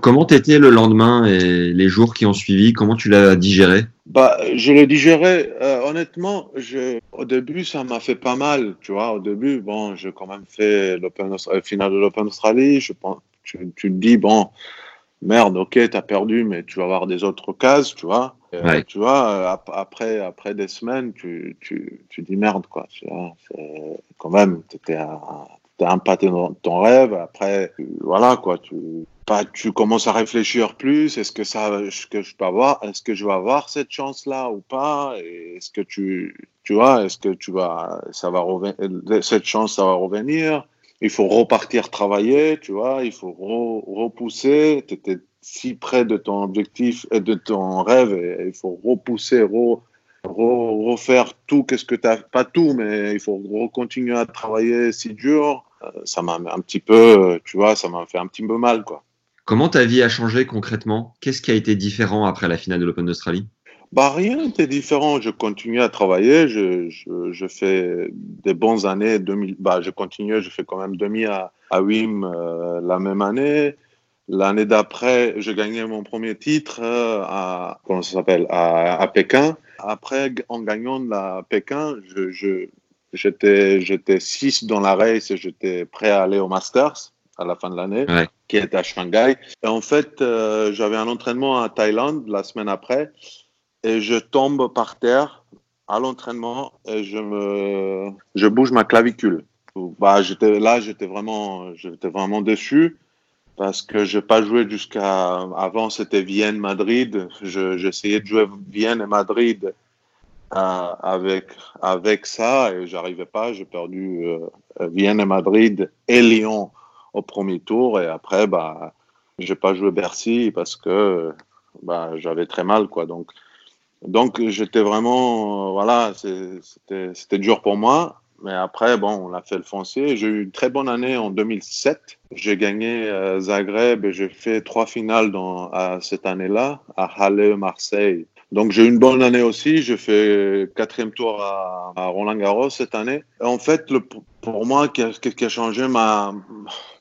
Speaker 5: comment t'étais le lendemain et les jours qui ont suivi? Comment tu l'as digéré?
Speaker 9: Bah, Je l'ai digéré, euh, honnêtement, je, au début, ça m'a fait pas mal. Tu vois, au début, bon, j'ai quand même fait le euh, final de l'Open Australie. Je pense, tu, tu te dis, bon, merde, ok, t'as perdu, mais tu vas avoir des autres cases, tu vois. Euh, tu vois, euh, après, après des semaines, tu, tu, tu dis merde, quoi. Tu vois, quand même, tu as impacté dans ton rêve. Après, voilà, quoi. Tu, pas, tu commences à réfléchir plus. Est-ce que ça, que je peux avoir, est-ce que je vais avoir cette chance-là ou pas Est-ce que tu, tu vois, est-ce que tu vas, ça va cette chance, ça va revenir? Il faut repartir travailler, tu vois, il faut repousser. Tu étais si près de ton objectif et de ton rêve, et il faut repousser, refaire tout. Qu'est-ce que tu as Pas tout, mais il faut continuer à travailler si dur. Euh, ça m'a un petit peu, tu vois, ça m'a fait un petit peu mal, quoi.
Speaker 5: Comment ta vie a changé concrètement? Qu'est-ce qui a été différent après la finale de l'Open d'Australie?
Speaker 9: Bah, rien n'était différent. Je continue à travailler. Je, je, je, fais des bonnes années. 2000, bah, je continue. Je fais quand même demi à, à WIM euh, la même année. L'année d'après, je gagnais mon premier titre euh, à, comment ça s'appelle, à, à, Pékin. Après, en gagnant la Pékin, je, je, j'étais, j'étais 6 dans la race et j'étais prêt à aller au Masters à la fin de l'année, qui est à Shanghai. Et en fait, euh, j'avais un entraînement à Thaïlande la semaine après et je tombe par terre à l'entraînement et je me je bouge ma clavicule. Bah, j'étais là, j'étais vraiment j'étais vraiment déçu parce que je n'ai pas joué jusqu'à avant c'était Vienne Madrid. J'essayais de jouer Vienne et Madrid euh, avec avec ça et j'arrivais pas. J'ai perdu euh, Vienne et Madrid et Lyon au premier tour et après bah j'ai pas joué Bercy parce que bah j'avais très mal quoi donc donc j'étais vraiment, euh, voilà, c'était dur pour moi. Mais après, bon, on a fait le foncier. J'ai eu une très bonne année en 2007. J'ai gagné euh, Zagreb et j'ai fait trois finales dans, cette année-là, à Halle, Marseille. Donc j'ai eu une bonne année aussi. J'ai fait quatrième tour à, Roland Garros cette année. En fait, le, pour moi, ce qui, a changé ma,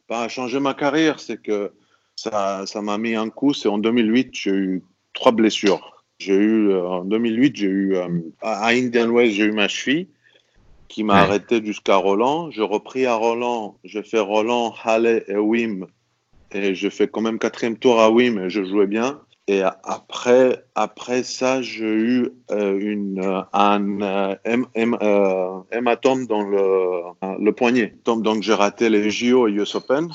Speaker 9: pas changé ma carrière, c'est que ça, m'a mis un coup. C'est en 2008, j'ai eu trois blessures. J'ai eu, euh, en 2008, j'ai eu, euh, à Indian West, j'ai eu ma cheville qui m'a arrêté jusqu'à Roland. Je repris à Roland, je fais Roland, Halle et Wim. Et je fais quand même quatrième tour à Wim et je jouais bien. Et après, après ça, j'ai eu euh, une, un hématome dans le, le poignet. Donc, j'ai raté les JO et US Open.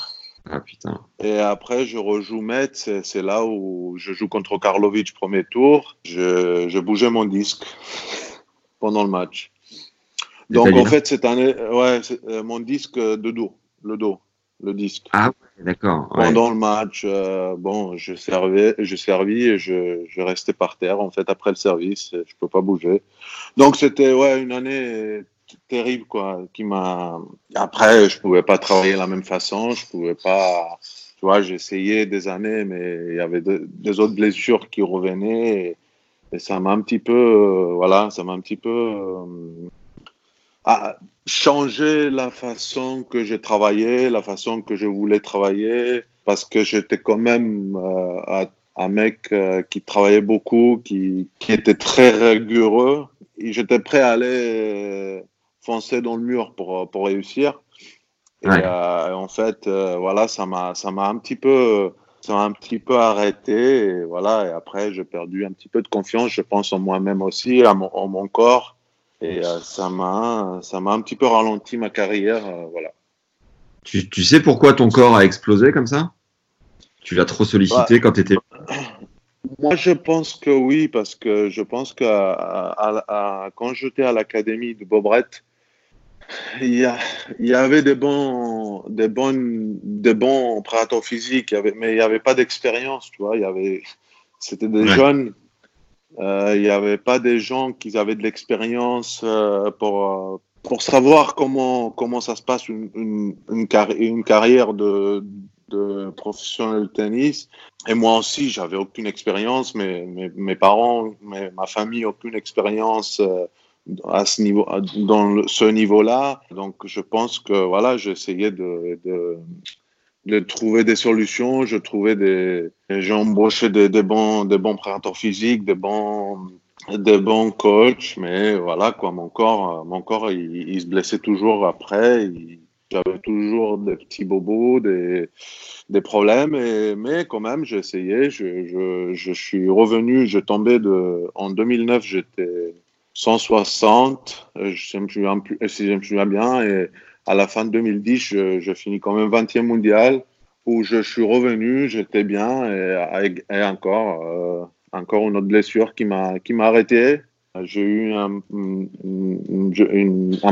Speaker 5: Ah putain.
Speaker 9: Et après, je rejoue Metz. C'est là où je joue contre Karlovic premier tour. Je, je bougeais mon disque pendant le match. Donc en fait, cette année, ouais, euh, mon disque de dos, le dos, le disque.
Speaker 5: Ah, d'accord.
Speaker 9: Pendant le match, euh, bon, je servais, je servis et je, je, restais par terre. En fait, après le service, je peux pas bouger. Donc c'était ouais une année terrible quoi qui m'a après je pouvais pas travailler de la même façon je pouvais pas Tu vois, j'ai essayé des années, mais il y avait de- des autres blessures qui revenaient. Et, et ça m'a un petit peu, euh, voilà, ça m'a un petit peu a changé la façon que je travaillais, la façon que je voulais travailler, parce que j'étais quand même euh, un- mec euh, qui travaillait beaucoup, qui, qui était très rigoureux. Et j'étais prêt à aller euh, foncer dans le mur pour, pour réussir. Et
Speaker 7: Ouais.
Speaker 9: euh, en fait, voilà, ça m'a, ça m'a un petit peu, ça m'a un petit peu arrêté. Et voilà, et après, j'ai perdu un petit peu de confiance, je pense en moi-même aussi, à mon, en mon corps. Et euh, ça m'a, ça m'a un petit peu ralenti ma carrière, euh, voilà.
Speaker 7: Tu, tu sais pourquoi ton corps a explosé comme ça? Tu l'as trop sollicité
Speaker 9: Ouais.
Speaker 7: quand tu étais.
Speaker 9: Moi, je pense que oui, parce que je pense que à- à- à- quand j'étais à l'académie de Bobrette, il y, a- il y avait des bons, des bonnes, des bons préparateurs physiques, mais il n'y avait pas d'expérience, tu vois. Il y avait, c'était des
Speaker 7: Ouais.
Speaker 9: jeunes, il n'y avait pas des gens qui avaient de l'expérience euh, pour, euh, pour savoir comment, comment ça se passe une, une, une, carri- une carrière de, de professionnel de tennis. Et moi aussi, j'avais aucune expérience, mes, mes, parents, mes- ma famille, aucune expérience euh, à ce niveau, dans ce niveau-là. Donc, je pense que voilà, j'essayais de, de trouver des solutions. Je trouvais des, j'ai embauché des, des bons, des bons préparateurs physiques, des bons, des bons coachs, mais voilà quoi, mon corps, mon corps, il, se blessait toujours après. J'avais toujours des petits bobos, des, des problèmes, et, mais quand même, j'ai essayé. Je, je, je suis revenu, je tombais de. En 2009, j'étais 160, euh, plus- si je me souviens bien, et à la fin de 2010, je, finis quand même 20e mondial, où je suis revenu, j'étais bien, et, encore, euh, encore une autre blessure qui m'a arrêté. J'ai eu un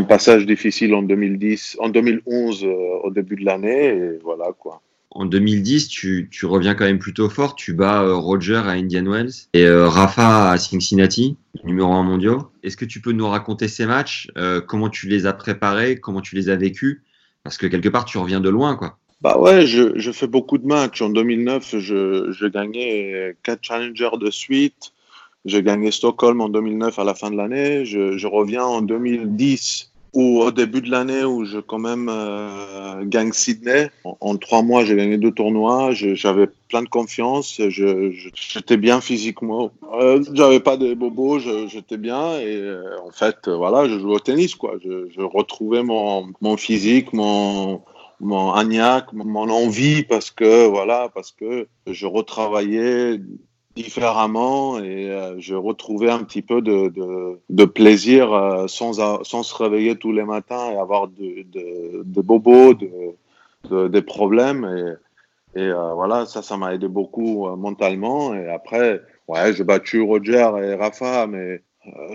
Speaker 9: passage difficile en 2010, en 2011 euh, au début de l'année, et voilà quoi.
Speaker 7: En 2010, tu, reviens quand même plutôt fort. Tu bats euh, Roger à Indian Wells et euh, Rafa à Cincinnati, numéro 1 mondial. Est-ce que tu peux nous raconter ces matchs euh, Comment tu les as préparés Comment tu les as vécus? Parce que quelque part, tu reviens de loin, quoi.
Speaker 9: Bah ouais, je, je fais beaucoup de matchs. En 2009, je, je gagnais quatre challengers de suite. J'ai gagné Stockholm en 2009 à la fin de l'année. Je, je reviens en 2010 ou au début de l'année où je quand même euh, gagne Sydney. En, trois mois, j'ai gagné deux tournois. J'avais plein de confiance. J'étais bien physiquement. Euh, J'avais pas de bobos. J'étais bien et euh, en fait, voilà, je jouais au tennis quoi. Je, retrouvais mon, mon physique, mon mon agnac, mon envie parce que voilà, parce que je retravaillais différemment et euh, je retrouvais un petit peu de, de, plaisir euh, sans, sans se réveiller tous les matins et avoir de, de, bobos, de, de- des problèmes. Et, et euh, voilà, ça, ça m'a aidé beaucoup euh, mentalement. Et après, ouais, j'ai battu Roger et Rafa, mais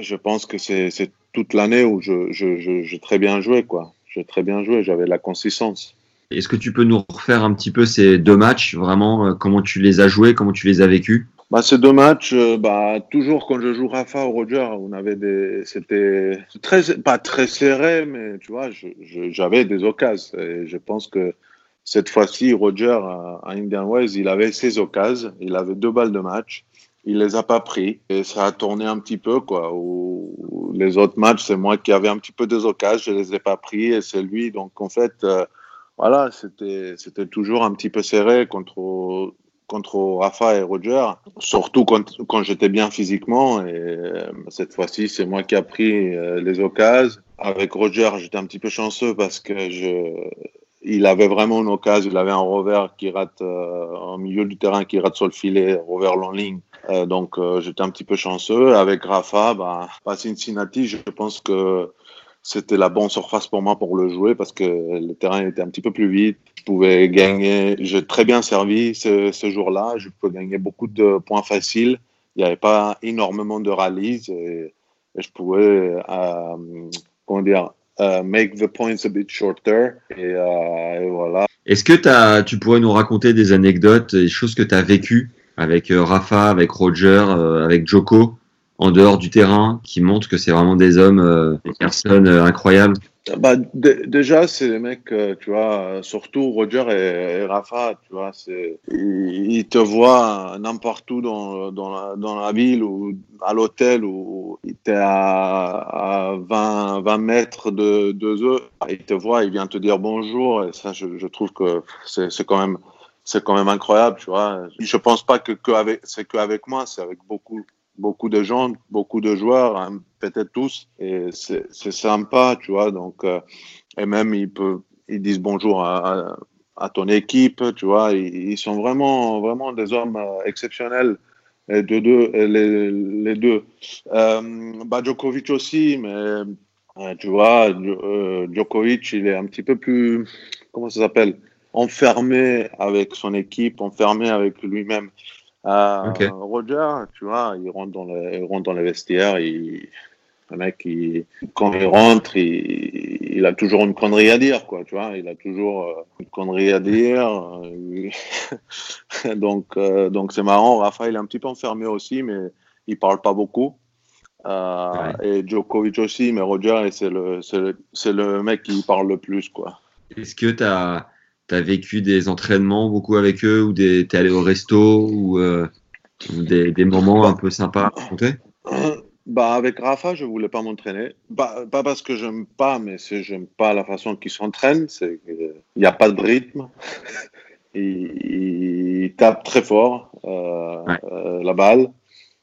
Speaker 9: je pense que c'est toute l'année où je, je, très bien joué, quoi. J'ai très bien joué, j'avais la consistance.
Speaker 7: Est-ce que tu peux nous refaire un petit peu ces deux matchs Vraiment, comment tu les as joués Comment tu les as vécus?
Speaker 9: Bah, ces deux matchs, euh, bah, toujours quand je joue Rafa ou Roger, on avait des, c'était très, pas très serré, mais tu vois, j'avais des occasions. Et je pense que cette fois-ci, Roger à, Indian Wells, il avait ses occasions. Il avait deux balles de match. Il les a pas pris. Et ça a tourné un petit peu, quoi. Les autres matchs, c'est moi qui avais un petit peu des occasions. Je les ai pas pris et c'est lui. Donc, en fait, euh, voilà, c'était, c'était toujours un petit peu serré contre, contre Rafa et Roger, surtout quand, quand j'étais bien physiquement. Et euh, cette fois-ci, c'est moi qui a pris euh, les occasions. Avec Roger, j'étais un petit peu chanceux parce que il avait vraiment une occasion. Il avait un revers qui rate euh, en milieu du terrain, qui rate sur le filet, revers long ligne. Euh, donc j'étais un petit peu chanceux. Avec Rafa, bah, Cincinnati, je pense que c'était la bonne surface pour moi pour le jouer parce que le terrain était un petit peu plus vite. Je pouvais gagner. J'ai très bien servi ce, jour-là. Je pouvais gagner beaucoup de points faciles. Il n'y avait pas énormément de rallies et, je pouvais, euh, comment dire, euh, make the points a bit shorter. Et, euh, voilà.
Speaker 7: Est-ce que tu pourrais nous raconter des anecdotes, des choses que tu as vécues avec euh, Rafa, avec Roger, avec Joko? En dehors du terrain qui montrent que c'est vraiment des hommes, euh, des personnes euh, incroyables
Speaker 9: bah, déjà, c'est les mecs, euh, tu vois, surtout Roger et, Rafa, tu vois, c'est, ils, te voient n'importe où dans, dans la ville ou à l'hôtel ou t'es à, à 20, 20 mètres de, de eux, ils te voient, ils viennent te dire bonjour, et ça, je, je trouve que c'est, c'est quand même, c'est quand même incroyable, tu vois. Je pense pas que, que avec, c'est qu'avec moi, c'est avec beaucoup, beaucoup de gens, beaucoup de joueurs, hein, peut-être tous, et c'est sympa, tu vois. Donc, euh, et même ils peuvent, ils disent bonjour à, ton équipe, tu vois. Ils, sont vraiment, vraiment des hommes euh, exceptionnels. Les, deux. Euh, bah, Djokovic aussi, mais tu vois, Djokovic, il est un petit peu plus, comment ça s'appelle, enfermé avec son équipe, enfermé avec lui-même. Euh, Roger, tu vois, il rentre dans le, il rentre dans les vestiaires, il, le mec, il, quand il rentre, il, il, a toujours une connerie à dire, quoi, tu vois, il a toujours euh, une connerie à dire. donc, euh, donc c'est marrant. Rafa, il est un petit peu enfermé aussi, mais il parle pas beaucoup. Euh, ouais. Et Djokovic aussi, mais Roger, c'est le, c'est le, le, mec qui parle le plus, quoi.
Speaker 7: Est-ce que tu as tu as vécu des entraînements beaucoup avec eux ou tu es allé au resto ou, euh, des, des, moments un peu sympas à raconter?
Speaker 9: Bah, Avec Rafa, je voulais pas m'entraîner. Pas, pas, parce que j'aime pas, mais c'est j'aime pas la façon qu'il s'entraîne. Il n'y a pas de rythme. il, il, tape très fort euh, ouais. euh, la balle.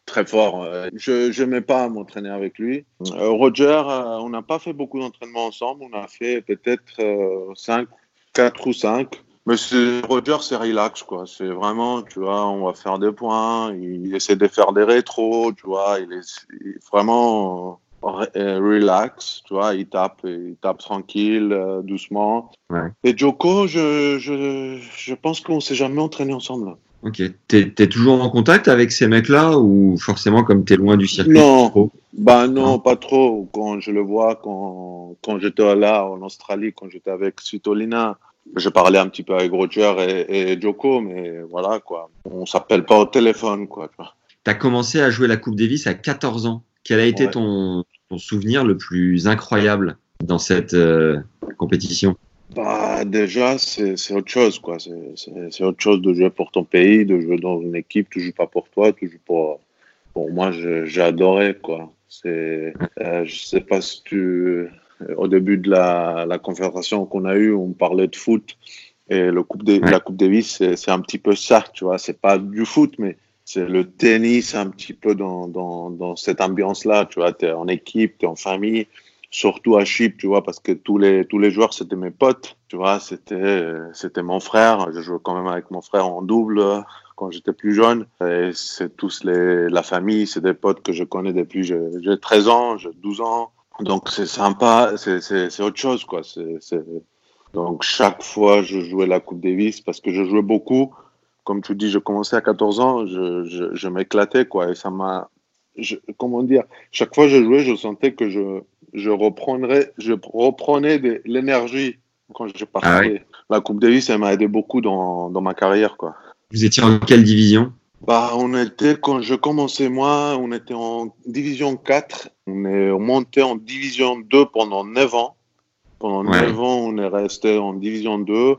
Speaker 9: Très fort. Je n'aimais pas m'entraîner avec lui. Roger, on n'a pas fait beaucoup d'entraînements ensemble. On a fait peut-être 5 4 ou 5. Mais Roger, c'est relax, quoi. C'est vraiment, tu vois, on va faire des points. Il essaie de faire des rétros, tu vois. Il est, il est vraiment relax, tu vois. Il tape, il tape tranquille, euh, doucement.
Speaker 7: Ouais.
Speaker 9: Et Joko, je, je, je pense qu'on s'est jamais entraîné ensemble.
Speaker 7: Ok. T'es es toujours en contact avec ces mecs-là ou forcément comme t'es loin du circuit
Speaker 9: Non. Trop bah non, pas trop. Quand je le vois, quand, quand j'étais là en Australie, quand j'étais avec Svitolina, je parlais un petit peu avec Roger et, et Joko, mais voilà quoi. On s'appelle pas au téléphone quoi.
Speaker 7: Tu as commencé à jouer la Coupe Davis à 14 ans. Quel a été ouais. ton, ton, souvenir le plus incroyable dans cette euh, compétition?
Speaker 9: Bah, déjà, c'est autre chose, quoi. C'est autre chose de jouer pour ton pays, de jouer dans une équipe, tu joues pas pour toi, tu joues pour, pour moi, j'ai adoré, quoi. C'est, euh, je sais pas si tu, au début de la, la confédération qu'on a eue, on parlait de foot et le coupe des, ouais. la Coupe Davis, c'est un petit peu ça, tu vois. C'est pas du foot, mais c'est le tennis un petit peu dans, dans, dans cette ambiance-là, tu vois. T'es en équipe, t'es en famille, surtout à Chypre, tu vois, parce que tous les, tous les joueurs, c'était mes potes, tu vois. C'était, c'était mon frère. Je jouais quand même avec mon frère en double quand j'étais plus jeune. Et c'est tous les, la famille, c'est des potes que je connais depuis j'ai 13 ans, j'ai 12 ans. Donc c'est sympa, c'est autre chose quoi. Donc chaque fois je jouais la Coupe Davis parce que je jouais beaucoup. Comme tu dis, je commençais à 14 ans, je, je, je m'éclatais quoi. Et ça m'a, comment dire, chaque fois que je jouais, je sentais que je, je reprendrais, je reprenais de l'énergie quand je partais. Ah oui. La Coupe Davis, elle m'a aidé beaucoup dans, dans ma carrière quoi.
Speaker 7: Vous étiez en quelle division?
Speaker 9: Bah, on était, quand je commençais moi, on était en division 4. On est monté en division 2 pendant 9 ans. Pendant ouais. 9 ans, on est resté en division 2.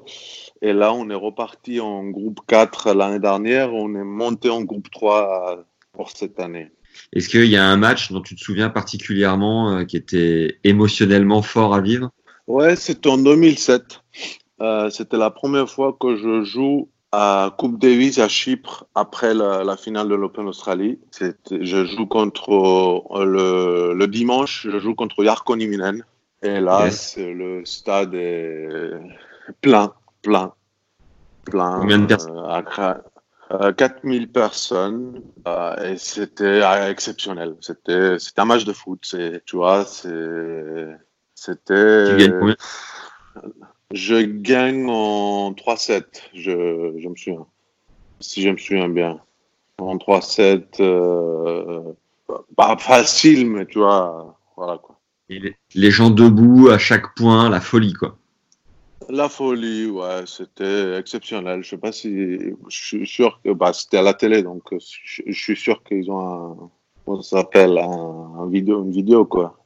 Speaker 9: Et là, on est reparti en groupe 4 l'année dernière. On est monté en groupe 3 pour cette année.
Speaker 7: Est-ce qu'il y a un match dont tu te souviens particulièrement euh, qui était émotionnellement fort à vivre?
Speaker 9: Ouais, c'était en 2007. Euh, c'était la première fois que je joue à Coupe Davis à Chypre après la, la finale de l'Open Australie. Je joue contre le, le, dimanche, je joue contre Jarkko Niminen. Et là, yes. le stade est plein, plein, plein.
Speaker 7: Combien de personnes
Speaker 9: euh, 4000 personnes euh, et c'était euh, exceptionnel. C'était un match de foot. C'est tu vois c'était.
Speaker 7: Tu gagnes combien?
Speaker 9: Je gagne en 3-7, je, je me souviens. Si je me souviens bien. En 3-7, euh, pas facile, mais tu vois, voilà quoi.
Speaker 7: Et les gens debout à chaque point, la folie quoi.
Speaker 9: La folie, ouais, c'était exceptionnel. Je sais pas si, je suis sûr que, bah, c'était à la télé, donc je, je suis sûr qu'ils ont un, on s'appelle un, un vidéo, une vidéo quoi.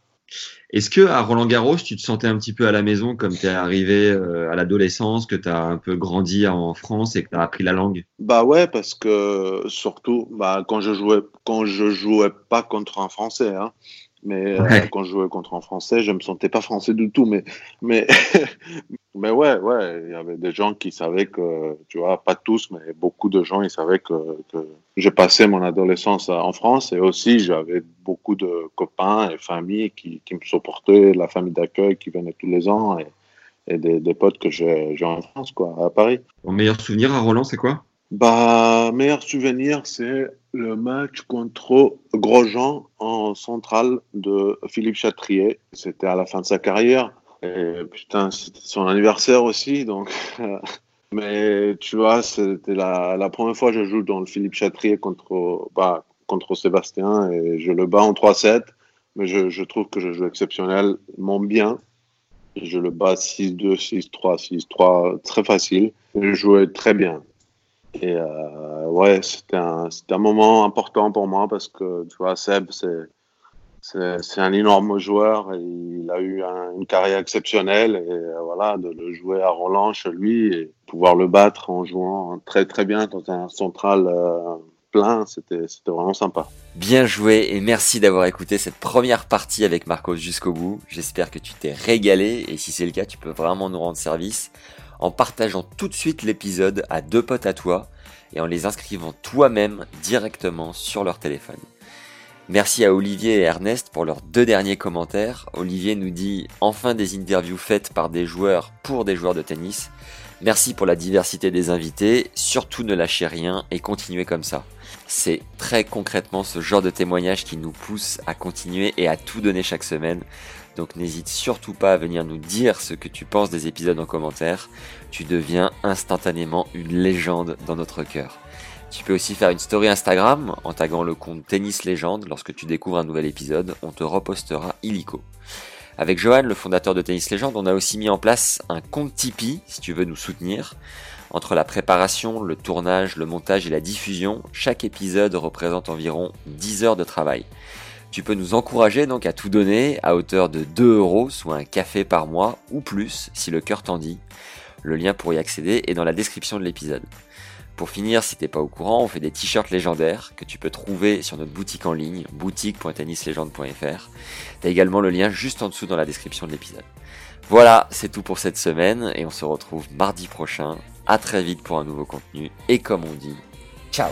Speaker 12: Est-ce que à Roland Garros, tu te sentais un petit peu à la maison comme tu es arrivé euh, à l'adolescence, que tu as un peu grandi en France et que tu as appris la langue?
Speaker 9: Bah ouais, parce que surtout bah, quand je jouais quand je jouais pas contre un Français, hein, mais euh, quand je jouais contre un Français, je me sentais pas français du tout. Mais mais mais ouais, ouais, il y avait des gens qui savaient que, tu vois, pas tous, mais beaucoup de gens, ils savaient que, que j'ai passé mon adolescence en France et aussi j'avais beaucoup de copains et familles qui, qui me supportaient, la famille d'accueil qui venait tous les ans et, et des, des potes que j'ai en France, quoi, à Paris.
Speaker 12: Ton meilleur souvenir à Roland, c'est quoi?
Speaker 9: Bah, meilleur souvenir, c'est le match contre Grosjean en centrale de Philippe Chatrier. C'était à la fin de sa carrière. Et putain, c'était son anniversaire aussi, donc. Mais tu vois, c'était la, la première fois que je joue dans le Philippe Chatrier contre, bah, contre Sébastien et je le bats en 3-7. Mais je, je trouve que je joue exceptionnellement bien. Je le bats 6-2, 6-3, 6-3, très facile. Je jouais très bien. Et euh, ouais, c'était un, un moment important pour moi parce que, tu vois, Seb, c'est, un énorme joueur il a eu un- une carrière exceptionnelle. Et euh, voilà, de le jouer à Roland chez lui et pouvoir le battre en jouant très très bien dans un central euh, c'était vraiment sympa.
Speaker 7: Bien joué et merci d'avoir écouté cette première partie avec Marcos jusqu'au bout. J'espère que tu t'es régalé et si c'est le cas, tu peux vraiment nous rendre service en partageant tout de suite l'épisode à deux potes à toi et en les inscrivant toi-même directement sur leur téléphone. Merci à Olivier et Ernest pour leurs deux derniers commentaires. Olivier nous dit enfin des interviews faites par des joueurs pour des joueurs de tennis. Merci pour la diversité des invités. Surtout ne lâchez rien et continuez comme ça. C'est très concrètement ce genre de témoignage qui nous pousse à continuer et à tout donner chaque semaine. Donc n'hésite surtout pas à venir nous dire ce que tu penses des épisodes en commentaire. Tu deviens instantanément une légende dans notre cœur. Tu peux aussi faire une story Instagram en taguant le compte Tennis Légende lorsque tu découvres un nouvel épisode, on te repostera illico. Avec Johan, le fondateur de Tennis Légende, on a aussi mis en place un compte Tipeee si tu veux nous soutenir. Entre la préparation, le tournage, le montage et la diffusion, chaque épisode représente environ 10 heures de travail. Tu peux nous encourager donc à tout donner à hauteur de 2 euros, soit un café par mois ou plus si le cœur t'en dit. Le lien pour y accéder est dans la description de l'épisode. Pour finir, si t'es pas au courant, on fait des t-shirts légendaires que tu peux trouver sur notre boutique en ligne, boutique.tennislegende.fr. T'as également le lien juste en dessous dans la description de l'épisode. Voilà, c'est tout pour cette semaine et on se retrouve mardi prochain. À très vite pour un nouveau contenu et comme on dit, ciao